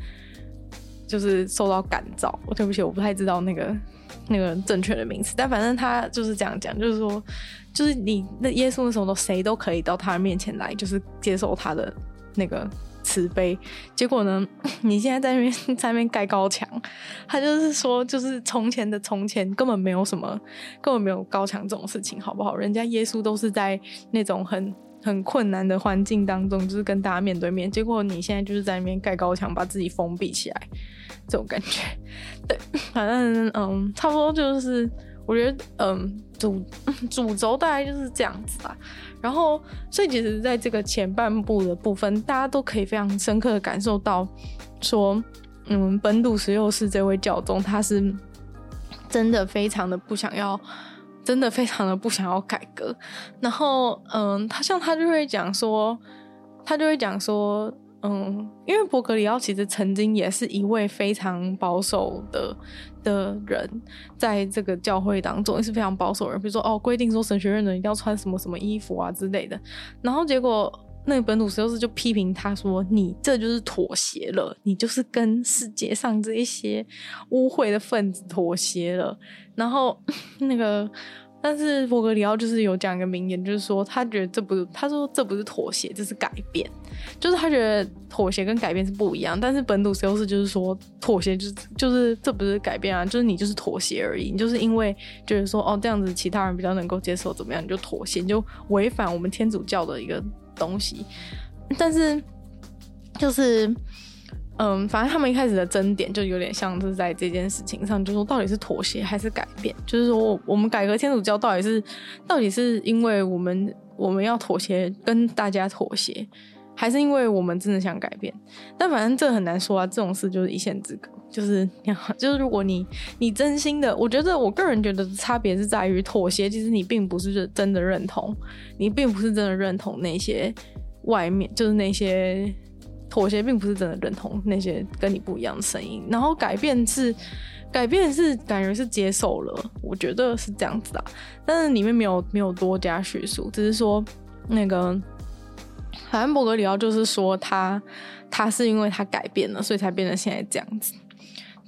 就是受到感召。我对不起，我不太知道那个。那个正确的名词，但反正他就是这样讲，就是说，就是你那耶稣那时候都谁都可以到他面前来，就是接受他的那个慈悲。结果呢，你现在在那边在那边盖高墙，他就是说，就是从前的从前根本没有什么，根本没有高墙这种事情，好不好？人家耶稣都是在那种很很困难的环境当中，就是跟大家面对面。结果你现在就是在那边盖高墙，把自己封闭起来，这种感觉。[laughs] 对，反正嗯，差不多就是。我觉得，嗯，主主轴大概就是这样子吧。然后，所以其实在这个前半部的部分，大家都可以非常深刻的感受到，说，嗯，本笃十六世这位教宗，他是真的非常的不想要，真的非常的不想要改革。然后，嗯，他像他就会讲说，他就会讲说。嗯，因为伯格里奥其实曾经也是一位非常保守的的人，在这个教会当中也是非常保守人。比如说，哦，规定说神学院的人一定要穿什么什么衣服啊之类的。然后结果那个本笃十六世就批评他说：“你这就是妥协了，你就是跟世界上这一些污秽的分子妥协了。”然后那个。但是伯格里奥就是有讲一个名言，就是说他觉得这不是，他说这不是妥协，这是改变，就是他觉得妥协跟改变是不一样。但是本笃十六世就是说妥协就是就是这不是改变啊，就是你就是妥协而已，你就是因为觉得说哦这样子其他人比较能够接受怎么样，你就妥协，你就违反我们天主教的一个东西。但是就是。嗯，反正他们一开始的争点就有点像是在这件事情上，就是说到底是妥协还是改变？就是说我们改革天主教到底是到底是因为我们我们要妥协跟大家妥协，还是因为我们真的想改变？但反正这很难说啊，这种事就是一线之隔。就是 [laughs] 就是如果你你真心的，我觉得我个人觉得差别是在于妥协，其实你并不是真的认同，你并不是真的认同那些外面就是那些。妥协并不是真的认同那些跟你不一样的声音，然后改变是改变是感觉是接受了，我觉得是这样子的，但是里面没有没有多加叙述，只是说那个反正伯格里奥就是说他他是因为他改变了，所以才变成现在这样子，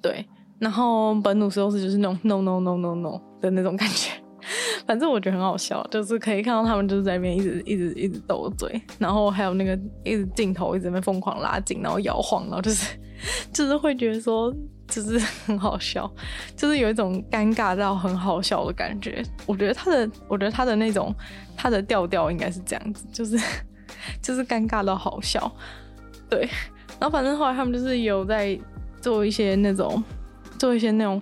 对，然后本笃十六世就是那种 no no no no no 的那种感觉。[laughs] 反正我觉得很好笑，就是可以看到他们就是在那边一直一直一直斗嘴，然后还有那个一直镜头一直在疯狂拉近，然后摇晃，然后就是 [laughs] 就是会觉得说就是很好笑，就是有一种尴尬到很好笑的感觉。我觉得他的我觉得他的那种他的调调应该是这样子，就是就是尴尬到好笑，对。然后反正后来他们就是有在做一些那种做一些那种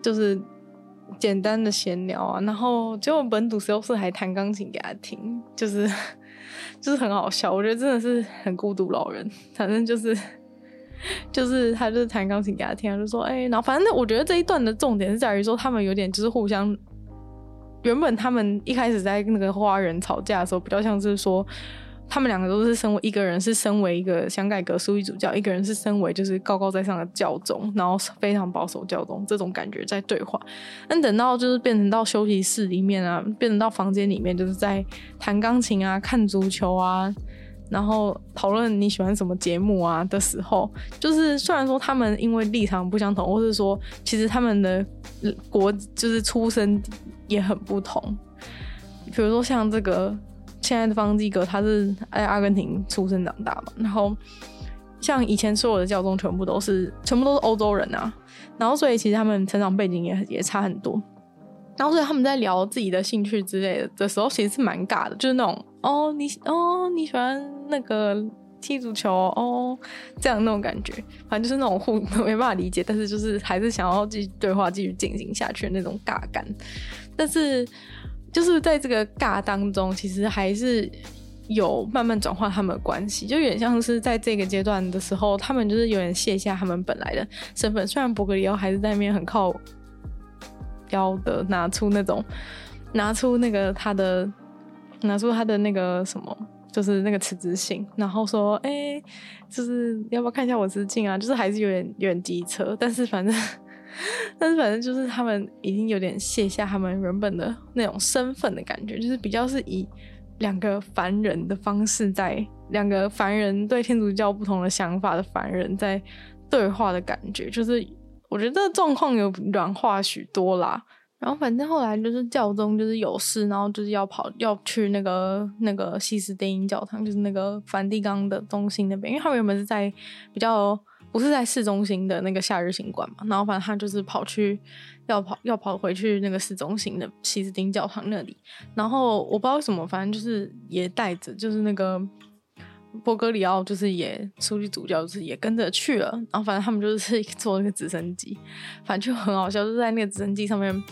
就是。简单的闲聊啊，然后结果本笃十六世还弹钢琴给他听，就是 [laughs] 就是很好笑。我觉得真的是很孤独老人，反正就是就是他就是弹钢琴给他听，他就说哎、然后反正我觉得这一段的重点是在于说他们有点就是互相，原本他们一开始在那个花园吵架的时候，比较像是说。他们两个都是身为一个人是身为一个想改革枢机主教，一个人是身为就是高高在上的教宗，然后非常保守教宗这种感觉在对话。但等到就是变成到休息室里面啊，变成到房间里面，就是在弹钢琴啊、看足球啊，然后讨论你喜欢什么节目啊的时候，就是虽然说他们因为立场不相同，或是说其实他们的国就是出身也很不同，比如说像这个。现在的方济哥他是在阿根廷出生长大嘛，然后像以前所有的教宗全部都是全部都是欧洲人啊，然后所以其实他们成长背景也也差很多，然后所以他们在聊自己的兴趣之类的的时候，其实是蛮尬的，就是那种哦你哦你喜欢那个踢足球哦这样那种感觉，反正就是那种互 [laughs] 没办法理解，但是就是还是想要继续对话继续进行下去的那种尬感，但是。就是在这个尬当中，其实还是有慢慢转化他们的关系，就有点像是在这个阶段的时候，他们就是有点卸下他们本来的身份。虽然伯格里奥还是在那边很靠腰的拿出那种，拿出那个他的，拿出他的那个什么，就是那个辞职信，然后说：“哎、就是要不要看一下我辞职啊？”就是还是有点有点机车，但是反正。[laughs] 但是反正就是他们已经有点卸下他们原本的那种身份的感觉，就是比较是以两个凡人的方式在两个凡人对天主教不同的想法的凡人在对话的感觉，就是我觉得状况有软化许多啦。然后反正后来就是教宗就是有事，然后就是要跑要去那个那个西斯丁教堂，就是那个梵蒂冈的中心那边，因为他们原本是在比较不是在市中心的那个夏日行馆嘛，然后反正他就是跑去要跑要跑回去那个市中心的西斯丁教堂那里，然后我不知道为什么，反正就是也带着就是那个波格里奥就是也出去主教就是也跟着去了，然后反正他们就是坐那个直升机，反正就很好笑，就在那个直升机上面。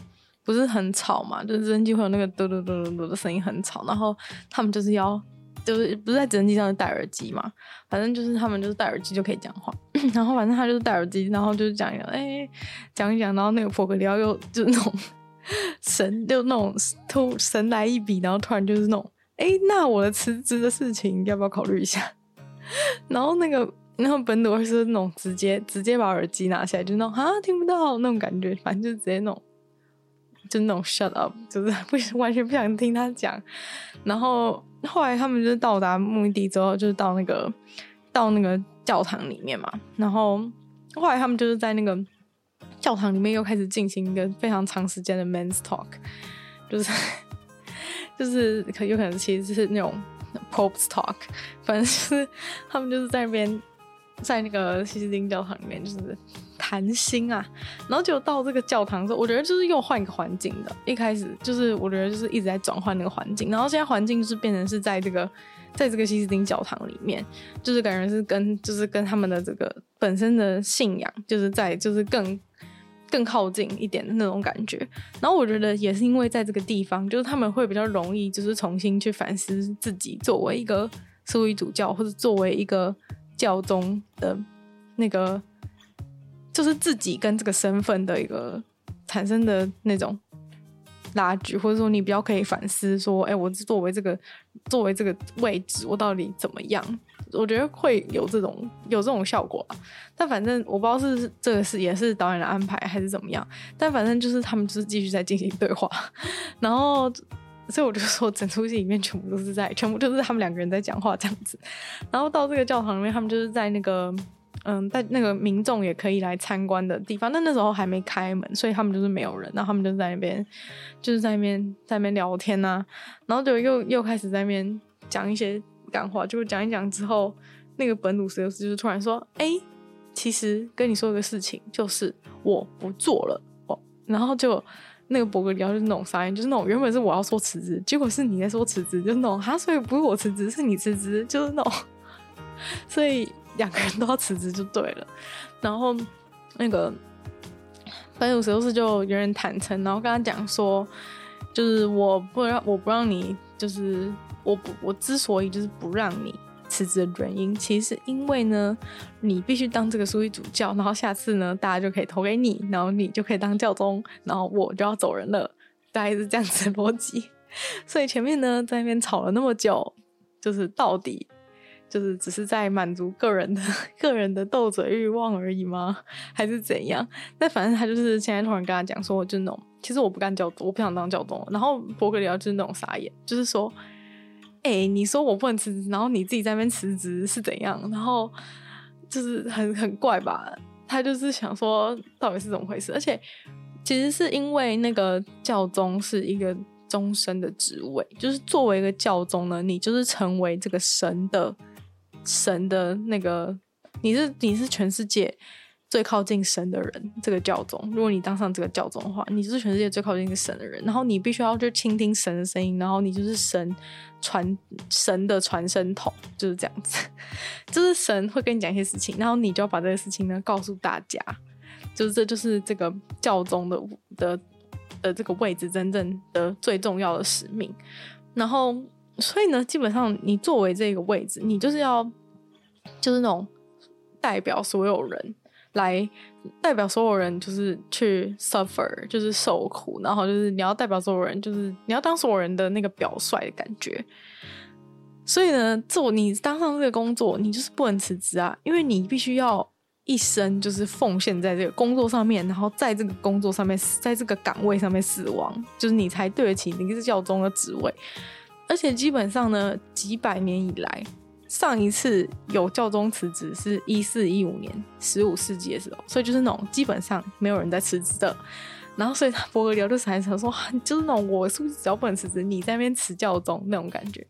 不是很吵嘛，就是直升机会有那个嘟嘟嘟嘟嘟的声音很吵，然后他们就是要，就是不是在直升机上戴耳机嘛，反正就是他们就是戴耳机就可以讲话，[laughs] 然后反正他就是戴耳机，然后就是讲一讲，哎，讲一讲，然后那个波格里奥又就是那种神，就那种突神来一笔，然后突然就是那种，哎，那我的辞职的事情要不要考虑一下？[laughs] 然后那个那个本笃会是那种直接直接把耳机拿下来，就那种啊听不到那种感觉，反正就直接那种。就那种 shut up，就是 [laughs] 不完全不想听他讲。然后后来他们就是到达目的地之后，就是到那个到那个教堂里面嘛。然后后来他们就是在那个教堂里面又开始进行一个非常长时间的 men's talk，[laughs] 就是 [laughs] 就是可有可能其实是那种 pope's talk，反正就是他们就是在那边。在那个西斯丁教堂里面，就是谈心啊，然后就到这个教堂的时候，我觉得就是又换一个环境的。一开始就是我觉得就是一直在转换那个环境，然后现在环境就是变成是在这个，[laughs] 在这个西斯丁教堂里面，就是感觉是跟就是跟他们的这个本身的信仰，就是在就是更更靠近一点的那种感觉。然后我觉得也是因为在这个地方，就是他们会比较容易就是重新去反思自己作为一个书记主教，或者作为一个。教宗的那个，就是自己跟这个身份的一个产生的那种拉锯，或者说你比较可以反思说，哎、欸，我作为这个作为这个位置，我到底怎么样？我觉得会有这种有这种效果吧。但反正我不知道是这个是也是导演的安排还是怎么样。但反正就是他们就是继续在进行对话，[laughs] 然后。所以我就说，整出戏里面全部都是在，全部就是他们两个人在讲话这样子。然后到这个教堂里面，他们就是在那个，嗯，在那个民众也可以来参观的地方。但那时候还没开门，所以他们就是没有人。然后他们就在那边，就是在那边在那边聊天呐、啊。然后就又又开始在那边讲一些干话，就讲一讲之后，那个本鲁十六世就是突然说：“哎，其实跟你说一个事情，就是我不做了哦。”然后就。那个伯格里奥就是那种傻眼，就是那种原本是我要说辞职，结果是你在说辞职，就是那种哈，所以不是我辞职，是你辞职，就是那种，[laughs] 所以两个人都要辞职就对了。[laughs] 然后那个本笃十六世就有点坦诚，然后跟他讲说，就是我不让我不让你，就是我不我之所以就是不让你。辞职的原因，其实因为呢，你必须当这个书记主教，然后下次呢，大家就可以投给你，然后你就可以当教宗，然后我就要走人了，大概是这样子的逻辑。所以前面呢，在那边吵了那么久，就是到底就是只是在满足个人的 [laughs] 个人的斗嘴欲望而已吗？还是怎样？但反正他就是现在突然跟他讲说，就那种其实我不干教宗，我不想当教宗。然后伯格里奥就是那种傻眼，就是说。哎、你说我不能辞职，然后你自己在那边辞职是怎样？然后就是很很怪吧？他就是想说，到底是怎么回事？而且其实是因为那个教宗是一个终身的职位，就是作为一个教宗呢，你就是成为这个神的神的那个，你是你是全世界。最靠近神的人，这个教宗。如果你当上这个教宗的话，你就是全世界最靠近一个神的人。然后你必须要去倾听神的声音，然后你就是神传神的传声筒，就是这样子。就是神会跟你讲一些事情，然后你就要把这个事情呢告诉大家。就是这就是这个教宗的的的这个位置真正的最重要的使命。然后，所以呢，基本上你作为这个位置，你就是要就是那种代表所有人。来代表所有人，就是去 suffer，就是受苦，然后就是你要代表所有人，就是你要当所有人的那个表率的感觉。所以呢，做你当上这个工作，你就是不能辞职啊，因为你必须要一生就是奉献在这个工作上面，然后在这个工作上面，在这个岗位上面死亡，就是你才对得起你是教宗的职位。而且基本上呢，几百年以来。上一次有教宗辞职是一四一五年，十五世纪的时候，所以就是那种基本上没有人在辞职的。然后所以他伯格里奥就还想说，就是那种我是不是只要不能辞职，你在那边辞教宗那种感觉。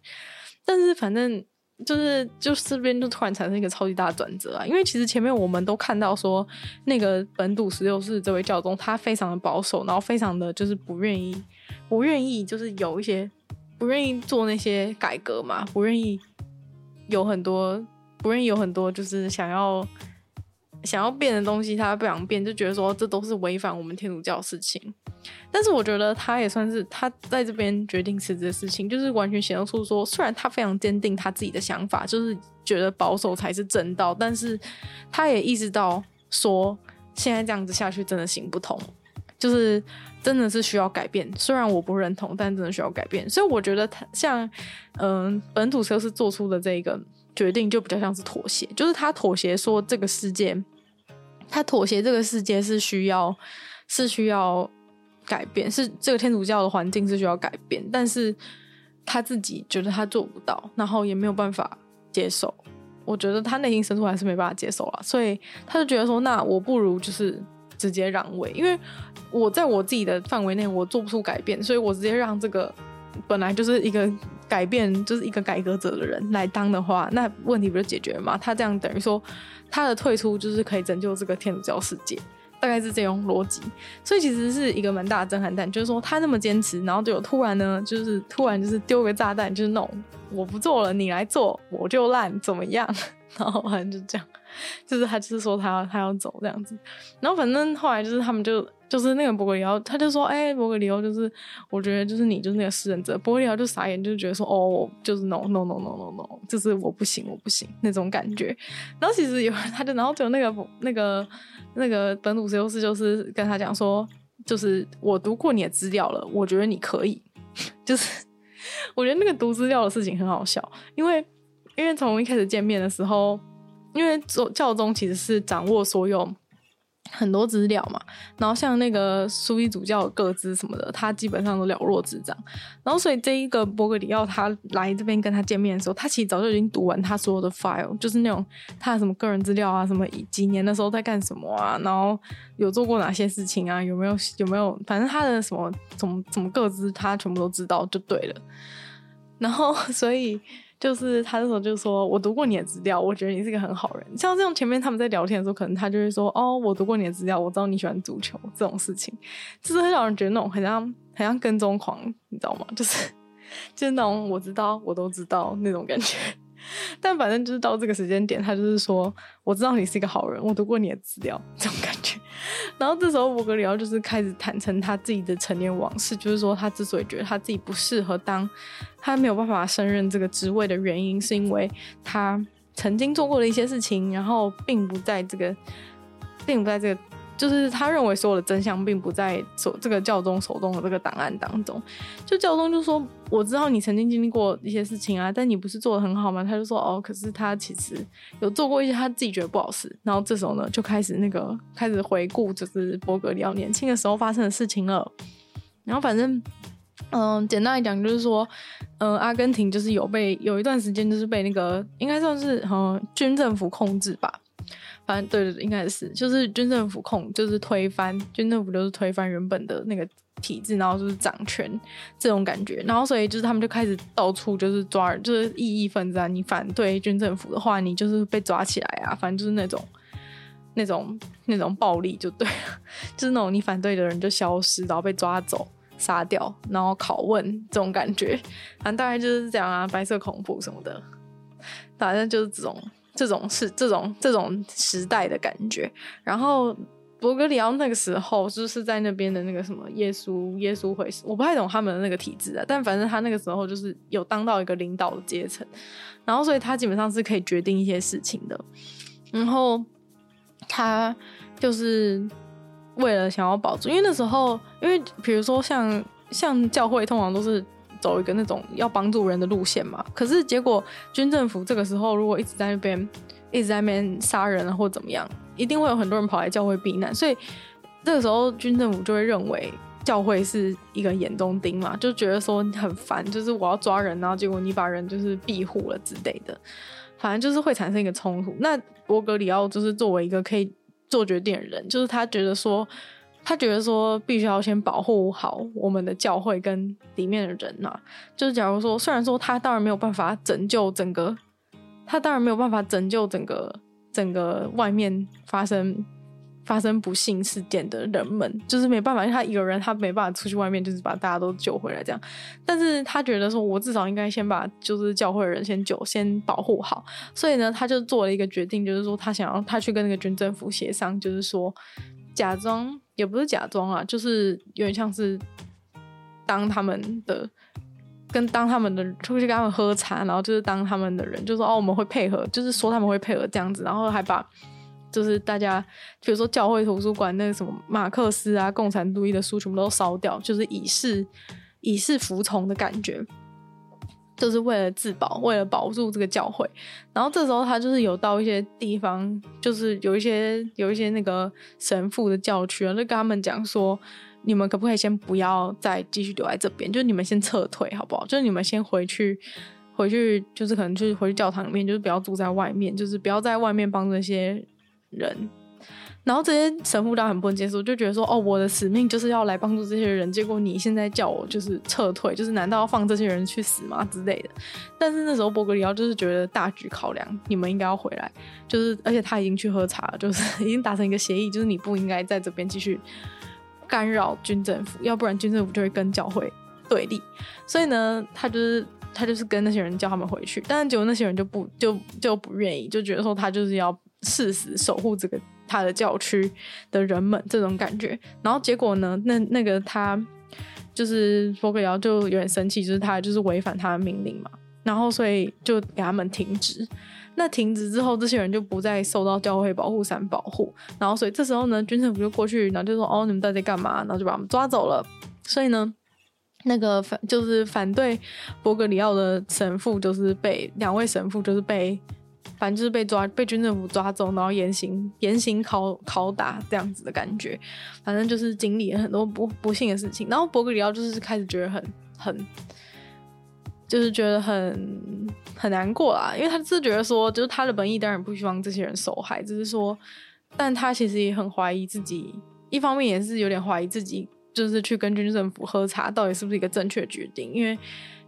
但是反正就是就这边就突然产生一个超级大的转折啊，因为其实前面我们都看到说，那个本笃十六世这位教宗他非常的保守，然后非常的就是不愿意不愿意就是有一些不愿意做那些改革嘛，不愿意有很多不愿意有很多就是想要。想要变的东西，他不想变，就觉得说这都是违反我们天主教的事情。但是我觉得他也算是他在这边决定辞职的事情，就是完全显露出说，虽然他非常坚定他自己的想法，就是觉得保守才是正道，但是他也意识到说，现在这样子下去真的行不通，就是真的是需要改变。虽然我不认同，但真的需要改变。所以我觉得他像嗯、本土车是做出的这个决定，就比较像是妥协，就是他妥协说这个世界。他妥协，这个世界是需要，是需要改变，是这个天主教的环境是需要改变，但是他自己觉得他做不到，然后也没有办法接受。我觉得他内心深处还是没办法接受了，所以他就觉得说，那我不如就是直接让位，因为我在我自己的范围内我做不出改变，所以我直接让这个本来就是一个改变，就是一个改革者的人来当的话，那问题不就解决了吗？他这样等于说。他的退出就是可以拯救这个天主教世界，大概是这种逻辑，所以其实是一个蛮大的震撼弹，就是说他那么坚持，然后就突然呢，就是突然就是丢个炸弹，就是那种我不做了，你来做，我就烂，怎么样？然后反正就这样，就是他就是说他要他要走这样子，然后反正后来就是他们就。就是那个伯格里奥，他就说：“哎、欸，伯格里奥，就是我觉得就是你就是那个施仁者。”伯格里奥就傻眼，就觉得说：“哦，我就是 no no no no no no，就是我不行，我不行那种感觉。”然后其实有他就，然后就那个那个那个本笃十六世就是跟他讲说：“就是我读过你的资料了，我觉得你可以。[laughs] ”就是 [laughs] 我觉得那个读资料的事情很好笑，因为因为从一开始见面的时候，因为教宗其实是掌握所有。很多资料嘛，然后像那个苏伊主教的个资什么的，他基本上都了若指掌。然后所以这一个伯格里奥他来这边跟他见面的时候，他其实早就已经读完他所有的 file，就是那种他的什么个人资料啊，什么几年的时候在干什么啊，然后有做过哪些事情啊，有没有有没有，反正他的什么什么什么各资他全部都知道就对了。然后 [laughs] 所以。就是他那时候就说：“我读过你的资料，我觉得你是个很好人。”像这种前面他们在聊天的时候，可能他就会说：“哦，我读过你的资料，我知道你喜欢足球这种事情。”就是很让人觉得那种很像很像跟踪狂，你知道吗？就是 [laughs] 就是那种我知道我都知道那种感觉。[laughs] 但反正就是到这个时间点，他就是说：“我知道你是一个好人，我读过你的资料。”这种感觉。然后这时候伯格里奥就是开始坦诚他自己的成年往事，就是说他之所以觉得他自己不适合当，他没有办法胜任这个职位的原因，是因为他曾经做过的一些事情，然后并不在这个，并不在这个。就是他认为所有的真相并不在手这个教宗手中的这个档案当中，就教宗就说，我知道你曾经经历过一些事情啊，但你不是做的很好吗？他就说哦，可是他其实有做过一些他自己觉得不好事。然后这时候呢，就开始那个开始回顾，就是伯格里奥年轻的时候发生的事情了。然后反正嗯，简单来讲就是说，嗯，阿根廷就是有被有一段时间就是被那个应该算是嗯军政府控制吧。反正对对对，应该是。就是军政府控，就是推翻军政府，就是推翻原本的那个体制，然后就是掌权这种感觉，然后所以就是他们就开始到处就是抓，就是异议分子啊，你反对军政府的话，你就是被抓起来啊，反正就是那种那种那种暴力就对了，[laughs] 就是那种你反对的人就消失，然后被抓走、杀掉，然后拷问这种感觉，反正大概就是这样啊，白色恐怖什么的，反正就是这种。这种是这种这种时代的感觉，然后伯格里奥那个时候就是在那边的那个什么耶稣耶稣会，我不太懂他们的那个体制啊，但反正他那个时候就是有当到一个领导的阶层，然后所以他基本上是可以决定一些事情的，然后他就是为了想要保住，因为那时候因为比如说像像教会通常都是。走一个那种要帮助人的路线嘛，可是结果军政府这个时候如果一直在那边一直在那边杀人啊或怎么样，一定会有很多人跑来教会避难，所以这个时候军政府就会认为教会是一个眼中钉嘛，就觉得说你很烦，就是我要抓人，然后结果你把人就是庇护了之类的，反正就是会产生一个冲突。那博格里奥就是作为一个可以做决定的人，就是他觉得说。他觉得说必须要先保护好我们的教会跟里面的人呐、就是假如说，虽然说他当然没有办法拯救整个，他当然没有办法拯救整个整个外面发生。发生不幸事件的人们，就是没办法，因为他一个人，他没办法出去外面，就是把大家都救回来这样。但是他觉得说，我至少应该先把就是教会的人先救，先保护好。所以呢，他就做了一个决定，就是说他想要他去跟那个军政府协商，就是说假装也不是假装啊，就是有点像是当他们的跟当他们的出去跟他们喝茶，然后就是当他们的人，就说哦，我们会配合，就是说他们会配合这样子，然后还把。就是大家，比如说教会图书馆那什么马克思啊、共产主义的书全部都烧掉，就是以示以示服从的感觉，就是为了自保，为了保住这个教会。然后这时候他就是有到一些地方，就是有一些有一些那个神父的教区啊，就跟他们讲说，你们可不可以先不要再继续留在这边？就是你们先撤退好不好？就是你们先回去，回去就是可能就是回去教堂里面，就是不要住在外面，就是不要在外面帮这些。人，然后这些神父当然很不能接受，就觉得说，哦，我的使命就是要来帮助这些人，结果你现在叫我就是撤退，就是难道要放这些人去死吗之类的？但是那时候伯格里奥就是觉得大局考量，你们应该要回来，就是而且他已经去喝茶了，就是已经达成一个协议，就是你不应该在这边继续干扰军政府，要不然军政府就会跟教会对立。所以呢，他就是他就是跟那些人叫他们回去，但是结果那些人就不就就不愿意，就觉得说他就是要。誓死守护这个他的教区的人们，这种感觉。然后结果呢？那那个他就是伯格里奥就有点生气，就是他就是违反他的命令嘛。然后所以就给他们停职。那停职之后，这些人就不再受到教会保护伞保护。然后所以这时候呢，军政府就过去，然后就说：“哦，你们到底在干嘛？”然后就把他们抓走了。所以呢，那个反就是反对伯格里奥的神父，就是被两位神父就是被。反正就是被抓，被军政府抓走，然后严刑严刑拷拷打这样子的感觉。反正就是经历了很多不不幸的事情。然后伯格里奥就是开始觉得很很，就是觉得很很难过啦，因为他是觉得说，就是他的本意当然不希望这些人受害，只是说，但他其实也很怀疑自己，一方面也是有点怀疑自己，就是去跟军政府喝茶到底是不是一个正确决定，因为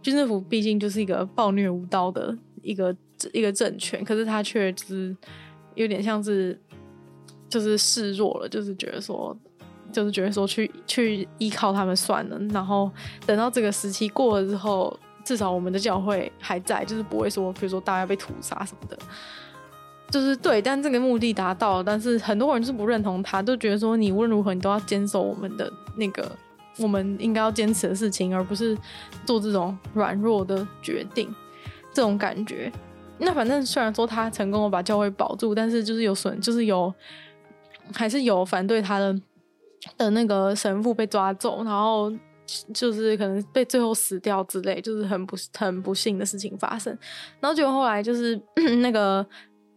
军政府毕竟就是一个暴虐无道的一个。一个政权，可是他却就是有点像是就是示弱了，就是觉得说，就是觉得说去去依靠他们算了，然后等到这个时期过了之后，至少我们的教会还在，就是不会说，比如说大家被屠杀什么的，就是对，但这个目的达到了，但是很多人是不认同他，都觉得说你无论如何你都要坚守我们的那个我们应该要坚持的事情，而不是做这种软弱的决定，这种感觉。那反正虽然说他成功的把教会保住，但是就是有损，就是有还是有反对他的的那个神父被抓走，然后就是可能被最后死掉之类，就是很不很不幸的事情发生。然后结果后来就是 [clears throat] 那个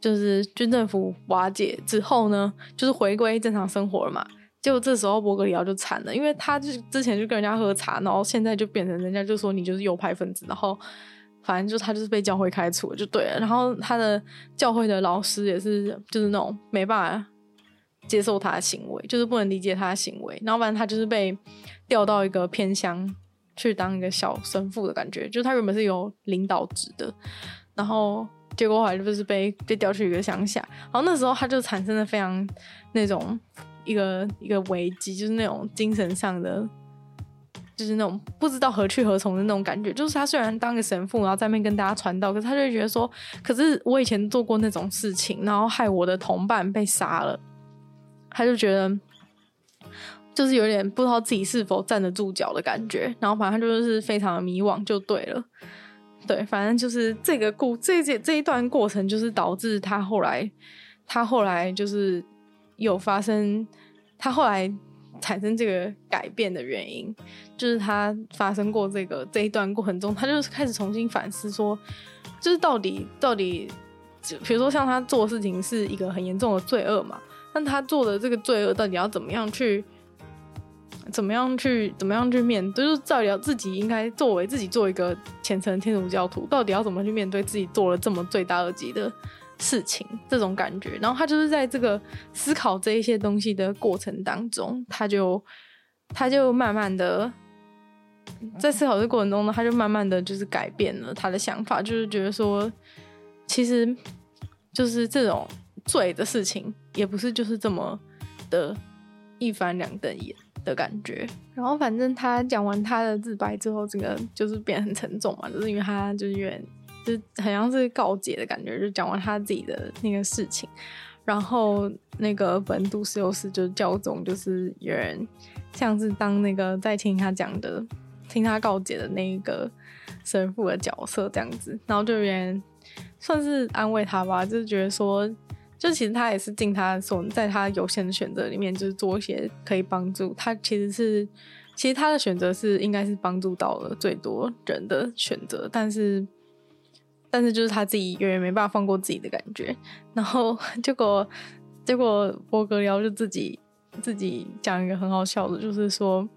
就是军政府瓦解之后呢，就是回归正常生活了嘛。结果这时候伯格里奥就惨了，因为他就之前就跟人家喝茶，然后现在就变成人家就说你就是右派分子，然后。反正就他就是被教会开除了就对了，然后他的教会的老师也是就是那种没办法接受他的行为，就是不能理解他的行为，然后反正他就是被调到一个偏乡去当一个小神父的感觉，就是他原本是有领导职的，然后结果后来就是被被调去一个乡下，然后那时候他就产生了非常那种一个一个危机，就是那种精神上的。就是那种不知道何去何从的那种感觉，就是他虽然当个神父，然后在那边跟大家传道，可是他就会觉得说，可是我以前做过那种事情，然后害我的同伴被杀了，他就觉得就是有点不知道自己是否站得住脚的感觉，然后反正就是非常的迷惘，就对了，对，反正就是这个故这这这一段过程，就是导致他后来他后来就是有发生，他后来。产生这个改变的原因，就是他发生过这个这一段过程中，他就开始重新反思说，就是到底到底，比如说像他做事情是一个很严重的罪恶嘛，但他做的这个罪恶到底要怎么样去，怎么样去，怎么样去面对？就是到底要自己应该作为自己做一个虔诚天主教徒，到底要怎么去面对自己做了这么罪大恶极的事情，这种感觉。然后他就是在这个思考这一些东西的过程当中，他就他就慢慢的在思考这个过程中呢，他就慢慢的就是改变了他的想法，就是觉得说，其实就是这种罪的事情，也不是就是这么的一翻两瞪眼的感觉。然后反正他讲完他的自白之后，这个就是变得很沉重嘛，就是因为他就是有点。就很像是告解的感觉，就讲完他自己的那个事情，然后那个本笃十六世就教宗，就是有人像是当那个在听他讲的、听他告解的那个神父的角色这样子，然后就有人算是安慰他吧，就是觉得说，就其实他也是尽他所在他有限的选择里面，就是做一些可以帮助他，其实是其实他的选择是应该是帮助到了最多人的选择，但是。但是就是他自己永远没办法放过自己的感觉，然后结果结果波格寮就自己自己讲一个很好笑的，就是说，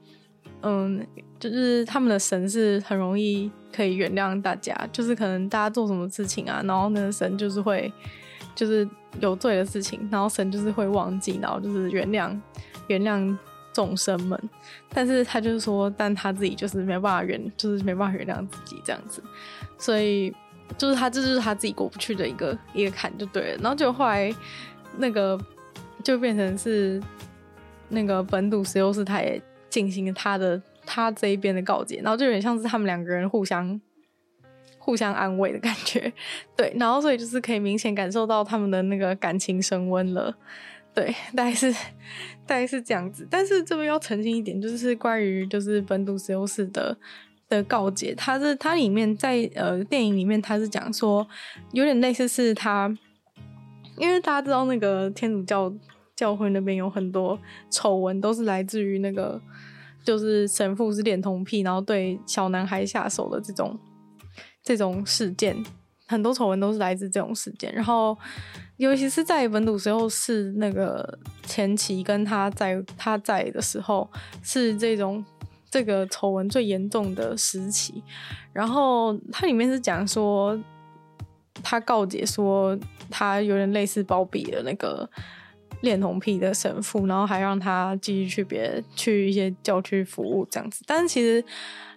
嗯，就是他们的神是很容易可以原谅大家，就是可能大家做什么事情啊，然后那个神就是会就是有罪的事情，然后神就是会忘记，然后就是原谅原谅众生们，但是他就是说，但他自己就是没办法原，就是没办法原谅自己这样子，所以。就是他，这就是他自己过不去的一个一个坎，就对了。然后就后来那个就变成是那个本笃十六世，他也进行他的他这一边的告解，然后就有点像是他们两个人互相互相安慰的感觉，[laughs] 对。然后所以就是可以明显感受到他们的那个感情升温了，对，大概是大概是这样子。但是这边要澄清一点，就是关于就是本笃十六世的。的告解，他是他里面在呃电影里面，他是讲说有点类似是他，因为大家知道那个天主教教会那边有很多丑闻，都是来自于那个就是神父是恋童癖，然后对小男孩下手的这种这种事件，很多丑闻都是来自这种事件。然后尤其是在本笃十六世那个前期跟他在他在的时候，是这种。这个丑闻最严重的时期，然后它里面是讲说，他告解说他有点类似包庇的那个恋童癖的神父，然后还让他继续去别去一些教区服务这样子。但是其实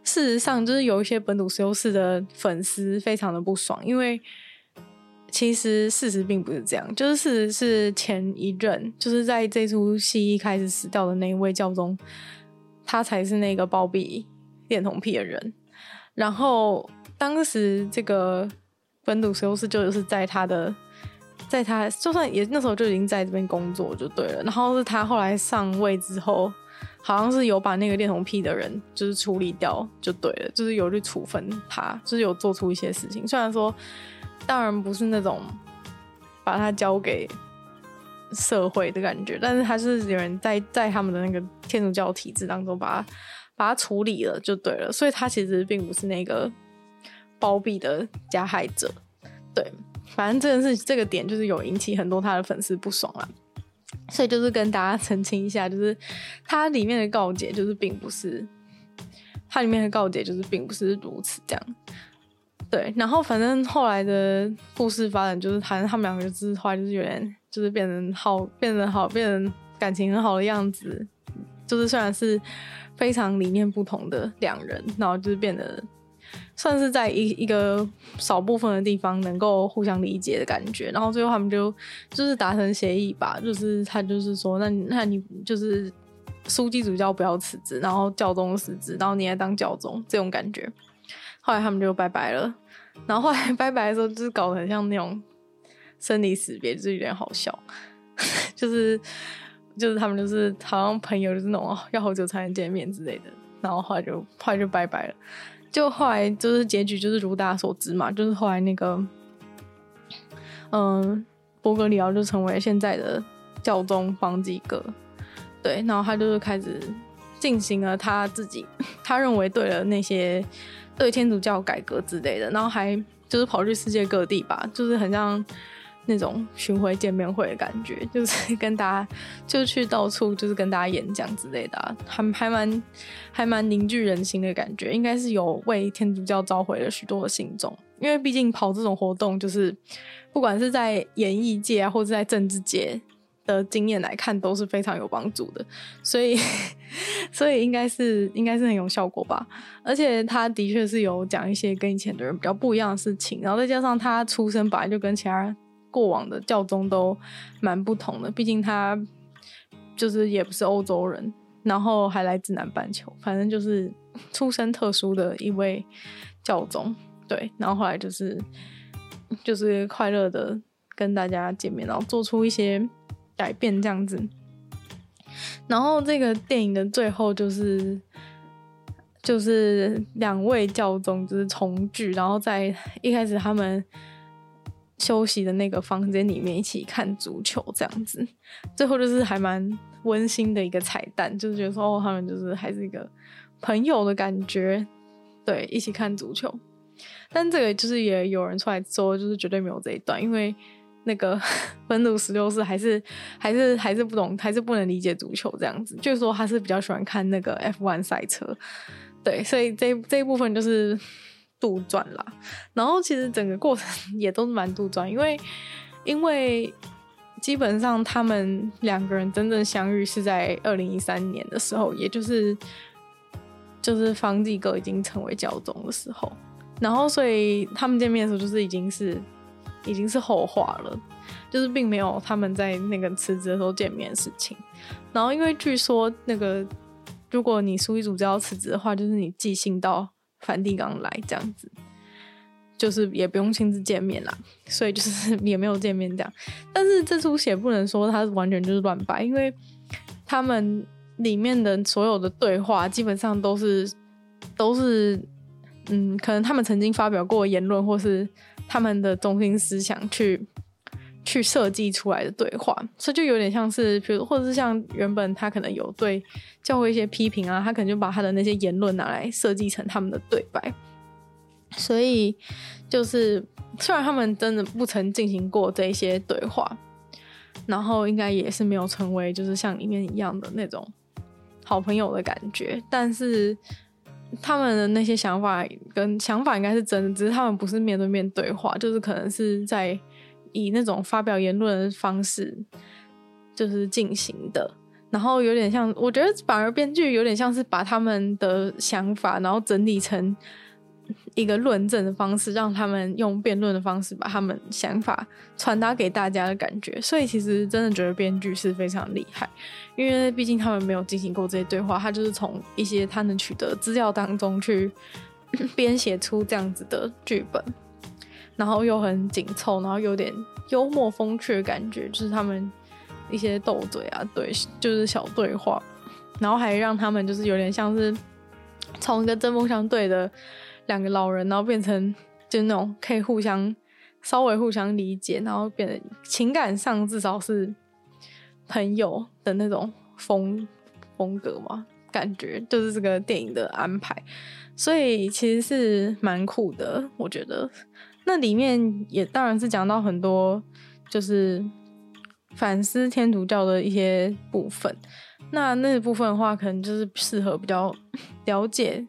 事实上，就是有一些本笃十六世的粉丝非常的不爽，因为其实事实并不是这样，就是事实是前一任就是在这出戏一开始死掉的那一位教宗。他才是那个包庇恋童癖的人，然后当时这个本笃十六世就是在他的，在他就算也那时候就已经在这边工作就对了，然后是他后来上位之后，好像是有把那个恋童癖的人就是处理掉就对了，就是有去处分他，就是有做出一些事情，虽然说当然不是那种把他交给。社会的感觉，但是还是有人在在他们的那个天主教体制当中把他把他处理了就对了，所以他其实并不是那个包庇的加害者。对，反正这件事这个点就是有引起很多他的粉丝不爽啊，所以就是跟大家澄清一下，就是他里面的告解就是并不是它里面的告解就是并不是如此这样。对，然后反正后来的故事发展就是，反正他们两个就是后来就是有点。就是变成好，变成好，变成感情很好的样子。就是虽然是非常理念不同的两人，然后就是变得算是在一一个少部分的地方能够互相理解的感觉。然后最后他们就就是达成协议吧，就是他就是说，那那你就是枢机主教不要辞职，然后教宗辞职，然后你来当教宗这种感觉。后来他们就拜拜了。然后后来拜拜的时候，就是搞得很像那种。生离死别就是有点好笑，[laughs] 就是就是他们就是好像朋友，就是那种要好久才能见面之类的，然后后来就后来就拜拜了。就后来就是结局就是如大家所知嘛，就是后来那个嗯，伯格里奥就成为现在的教宗方济各，对，然后他就是开始进行了他自己 [laughs] 他认为对了那些对天主教改革之类的，然后还就是跑去世界各地吧，就是很像。那种巡回见面会的感觉，就是 [laughs] 跟大家就去到处就是跟大家演讲之类的，还还蛮还蛮凝聚人心的感觉，应该是有为天主教召回了许多的信众。因为毕竟跑这种活动，就是不管是在演艺界啊，或者在政治界的经验来看，都是非常有帮助的。所以，[laughs] 所以应该是应该是很有效果吧。而且他的确是有讲一些跟以前的人比较不一样的事情，然后再加上他出身本来就跟其他人过往的教宗都蛮不同的，毕竟他就是也不是欧洲人，然后还来自南半球，反正就是。出身特殊的一位教宗，对，然后后来就是就是快乐的跟大家见面，然后做出一些改变这样子。然后这个电影的最后就是就是两位教宗就是重聚，然后在一开始他们休息的那个房间里面一起看足球这样子，最后就是还蛮温馨的一个彩蛋，就是觉得说哦，他们就是还是一个。朋友的感觉，对，一起看足球，但这个就是也有人出来说，就是绝对没有这一段，因为那个 [laughs] 本笃十六世还是还是还是不懂，还是不能理解足球这样子，就是说他是比较喜欢看那个 F1 赛车，对，所以这这一部分就是杜撰啦。然后其实整个过程 [laughs] 也都是蛮杜撰，因为因为基本上他们两个人真正相遇是在二零一三年的时候，也就是。就是方济哥已经成为教宗的时候，然后所以他们见面的时候，就是已经是已经是后话了，就是并没有他们在那个辞职的时候见面的事情。然后因为据说那个如果你书记组织要辞职的话，就是你寄信到梵蒂冈来这样子，就是也不用亲自见面啦，所以就是也没有见面这样。但是这出戏不能说它完全就是乱掰，因为他们。里面的所有的对话基本上都是都是，嗯，可能他们曾经发表过言论，或是他们的中心思想去去设计出来的对话，所以就有点像是，比如或者是像原本他可能有对教会一些批评啊，他可能就把他的那些言论拿来设计成他们的对白，所以就是虽然他们真的不曾进行过这些对话，然后应该也是没有成为就是像里面一样的那种。好朋友的感觉，但是他们的那些想法跟想法应该是真的，只是他们不是面对面对话，就是可能是在以那种发表言论的方式就是进行的，然后有点像，我觉得反而编剧有点像是把他们的想法，然后整理成。一个论证的方式，让他们用辩论的方式把他们想法传达给大家的感觉，所以其实真的觉得编剧是非常厉害，因为毕竟他们没有进行过这些对话，他就是从一些他能取得资料当中去 [clears throat] 编写出这样子的剧本，然后又很紧凑，然后有点幽默风趣的感觉，就是他们一些斗嘴啊，对，就是小对话，然后还让他们就是有点像是从一个针锋相对的。两个老人，然后变成就那种可以互相稍微互相理解，然后变得情感上至少是朋友的那种风风格嘛，感觉就是这个电影的安排，所以其实是蛮酷的，我觉得。那里面也当然是讲到很多，就是反思天主教的一些部分。那那部分的话，可能就是适合比较 [laughs] 了解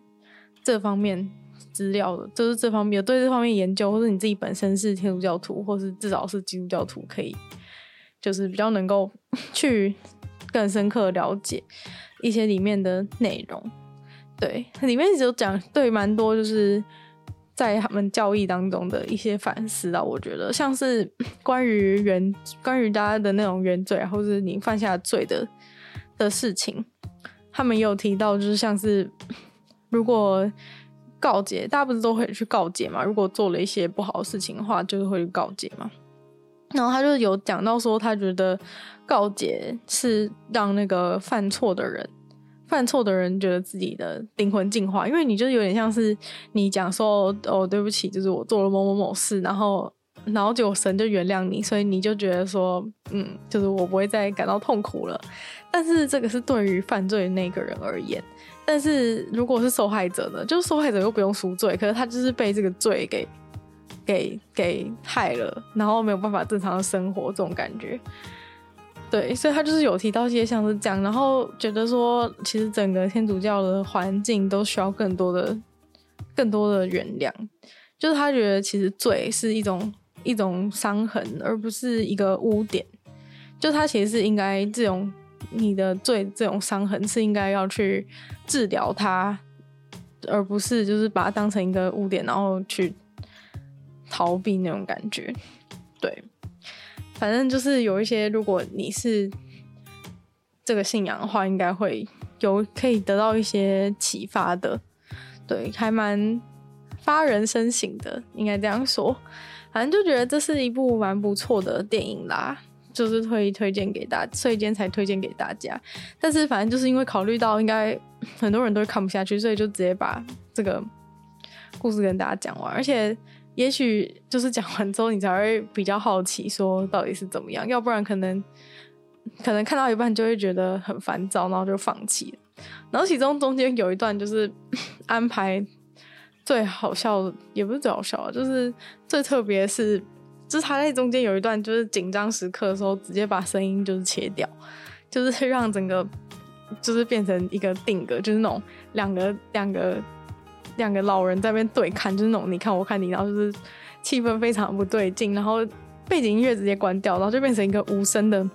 这方面。资料的，就是这方面有对这方面研究，或者你自己本身是天主教徒，或是至少是基督教徒，可以就是比较能够 [laughs] 去更深刻了解一些里面的内容。对，里面有讲对蛮多，就是在他们教义当中的一些反思啊。我觉得像是 [laughs] 关于原关于大家的那种原罪，或是你犯下罪的的事情，他们也有提到，就是像是 [laughs] 如果。告诫，大家不是都会去告诫嘛？如果做了一些不好的事情的话，就是会去告诫嘛。然后他就有讲到说，他觉得告诫是让那个犯错的人，犯错的人觉得自己的灵魂净化，因为你就有点像是你讲说哦，对不起，就是我做了某某某事，然后然后就神就原谅你，所以你就觉得说，嗯，就是我不会再感到痛苦了。但是这个是对于犯罪的那个人而言。但是如果是受害者呢？就是受害者又不用赎罪，可是他就是被这个罪给给给害了，然后没有办法正常的生活，这种感觉。对，所以他就是有提到一些像是这样，然后觉得说，其实整个天主教的环境都需要更多的更多的原谅，就是他觉得其实罪是一种一种伤痕，而不是一个污点。就他其实是应该这种你的罪这种伤痕是应该要去治疗它，而不是就是把它当成一个污点，然后去逃避那种感觉。对，反正就是有一些，如果你是这个信仰的话，应该会有可以得到一些启发的。对，还蛮发人深省的，应该这样说。反正就觉得这是一部蛮不错的电影啦，就是推推荐给大家，所以今天才推荐给大家。但是反正就是因为考虑到应该很多人都会看不下去，所以就直接把这个故事跟大家讲完。而且也许就是讲完之后，你才会比较好奇，说到底是怎么样。要不然可能可能看到一半就会觉得很烦躁，然后就放弃。然后其中中间有一段就是 [coughs] 安排最好笑，也不是最好笑啊，就是最特别是，就是他在中间有一段就是紧张时刻的时候，直接把声音就是切掉，就是让整个就是变成一个定格，就是那种两个两个两个老人在那边对看，就是那种你看我看你，然后就是气氛非常不对劲，然后背景音乐直接关掉，然后就变成一个无声的。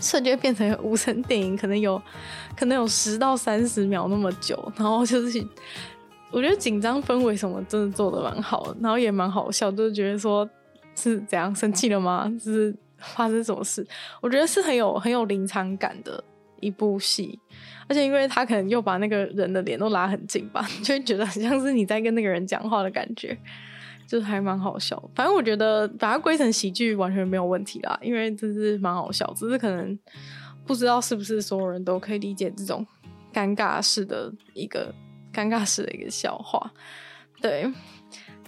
瞬间变成一个无声电影，可能有，[laughs] 可能有十到三十秒那么久，然后就是，我觉得紧张氛围什么真的做得蛮好，然后也蛮好笑，就是觉得说是怎样生气了吗？就是发生什么事？我觉得是很有很有临场感的一部戏，而且因为他可能又把那个人的脸都拉很近吧，[laughs] 就会觉得很像是你在跟那个人讲话的感觉。就是还蛮好笑，反正我觉得把它归成喜剧完全没有问题啦，因为这是蛮好笑，只是可能不知道是不是所有人都可以理解这种尴尬式的一个尴尬式的一个笑话。对，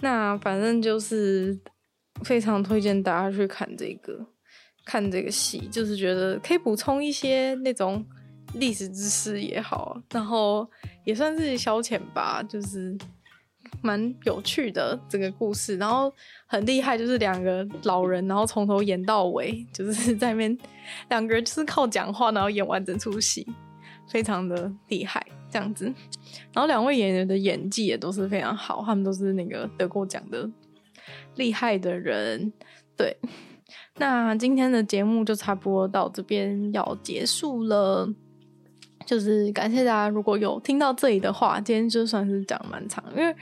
那反正就是非常推荐大家去看这个看这个戏，就是觉得可以补充一些那种历史知识也好，然后也算是消遣吧，就是。蛮有趣的这个故事，然后很厉害，就是两个老人，然后从头演到尾，就是在那边两个人就是靠讲话，然后演完整出戏，非常的厉害这样子。然后两位演员的演技也都是非常好，他们都是那个得过奖的厉害的人。对，那今天的节目就差不多到这边要结束了。就是感谢大家，如果有听到这里的话，今天就算是讲蛮长，因为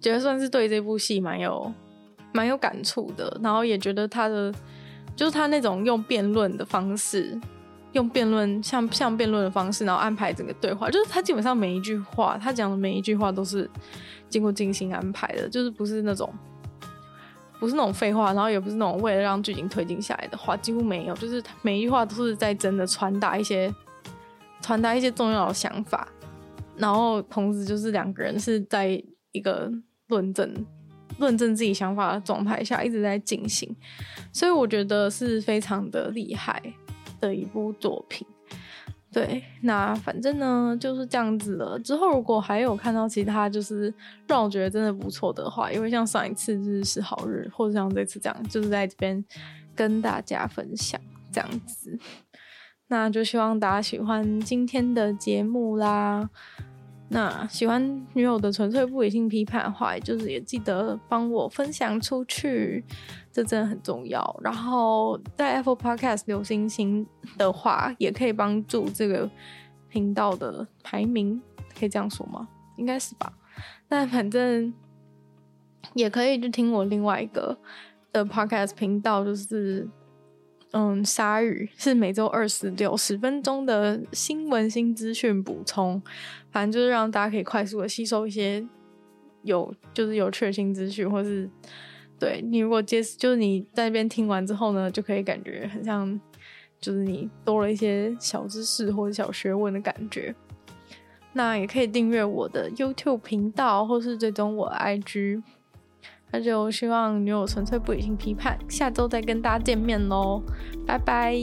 觉得算是对这部戏蛮有蛮有感触的，然后也觉得他的就是他那种用辩论的方式，用辩论像像辩论的方式，然后安排整个对话，就是他基本上每一句话，他讲的每一句话都是经过精心安排的，就是不是那种不是那种废话，然后也不是那种为了让剧情推进下来的话，几乎没有，就是每一句话都是在真的传达一些。传达一些重要的想法，然后同时就是两个人是在一个论证、论证自己想法的状态下一直在进行，所以我觉得是非常的厉害的一部作品。对，那反正呢就是这样子了。之后如果还有看到其他就是让我觉得真的不错的话，因为像上一次就是好日，或者像这次这样，就是在这边跟大家分享这样子。[laughs] 那就希望大家喜欢今天的节目啦。那喜欢女友的纯粹不理性批判的话，就是也记得帮我分享出去，这真的很重要。然后在 Apple Podcast 留星星的话，也可以帮助这个频道的排名，可以这样说吗？应该是吧。那反正也可以去听我另外一个的 Podcast 频道，就是。嗯，鲨鱼是每周二十六十分钟的新闻新资讯补充，反正就是让大家可以快速的吸收一些有就是有趣的新资讯，或是对你如果接就是你在那边听完之后呢，就可以感觉很像就是你多了一些小知识或者小学问的感觉。那也可以订阅我的 YouTube 频道，或是追踪我 IG。那就希望女友纯粹不理性批判，下周再跟大家见面喽，拜拜。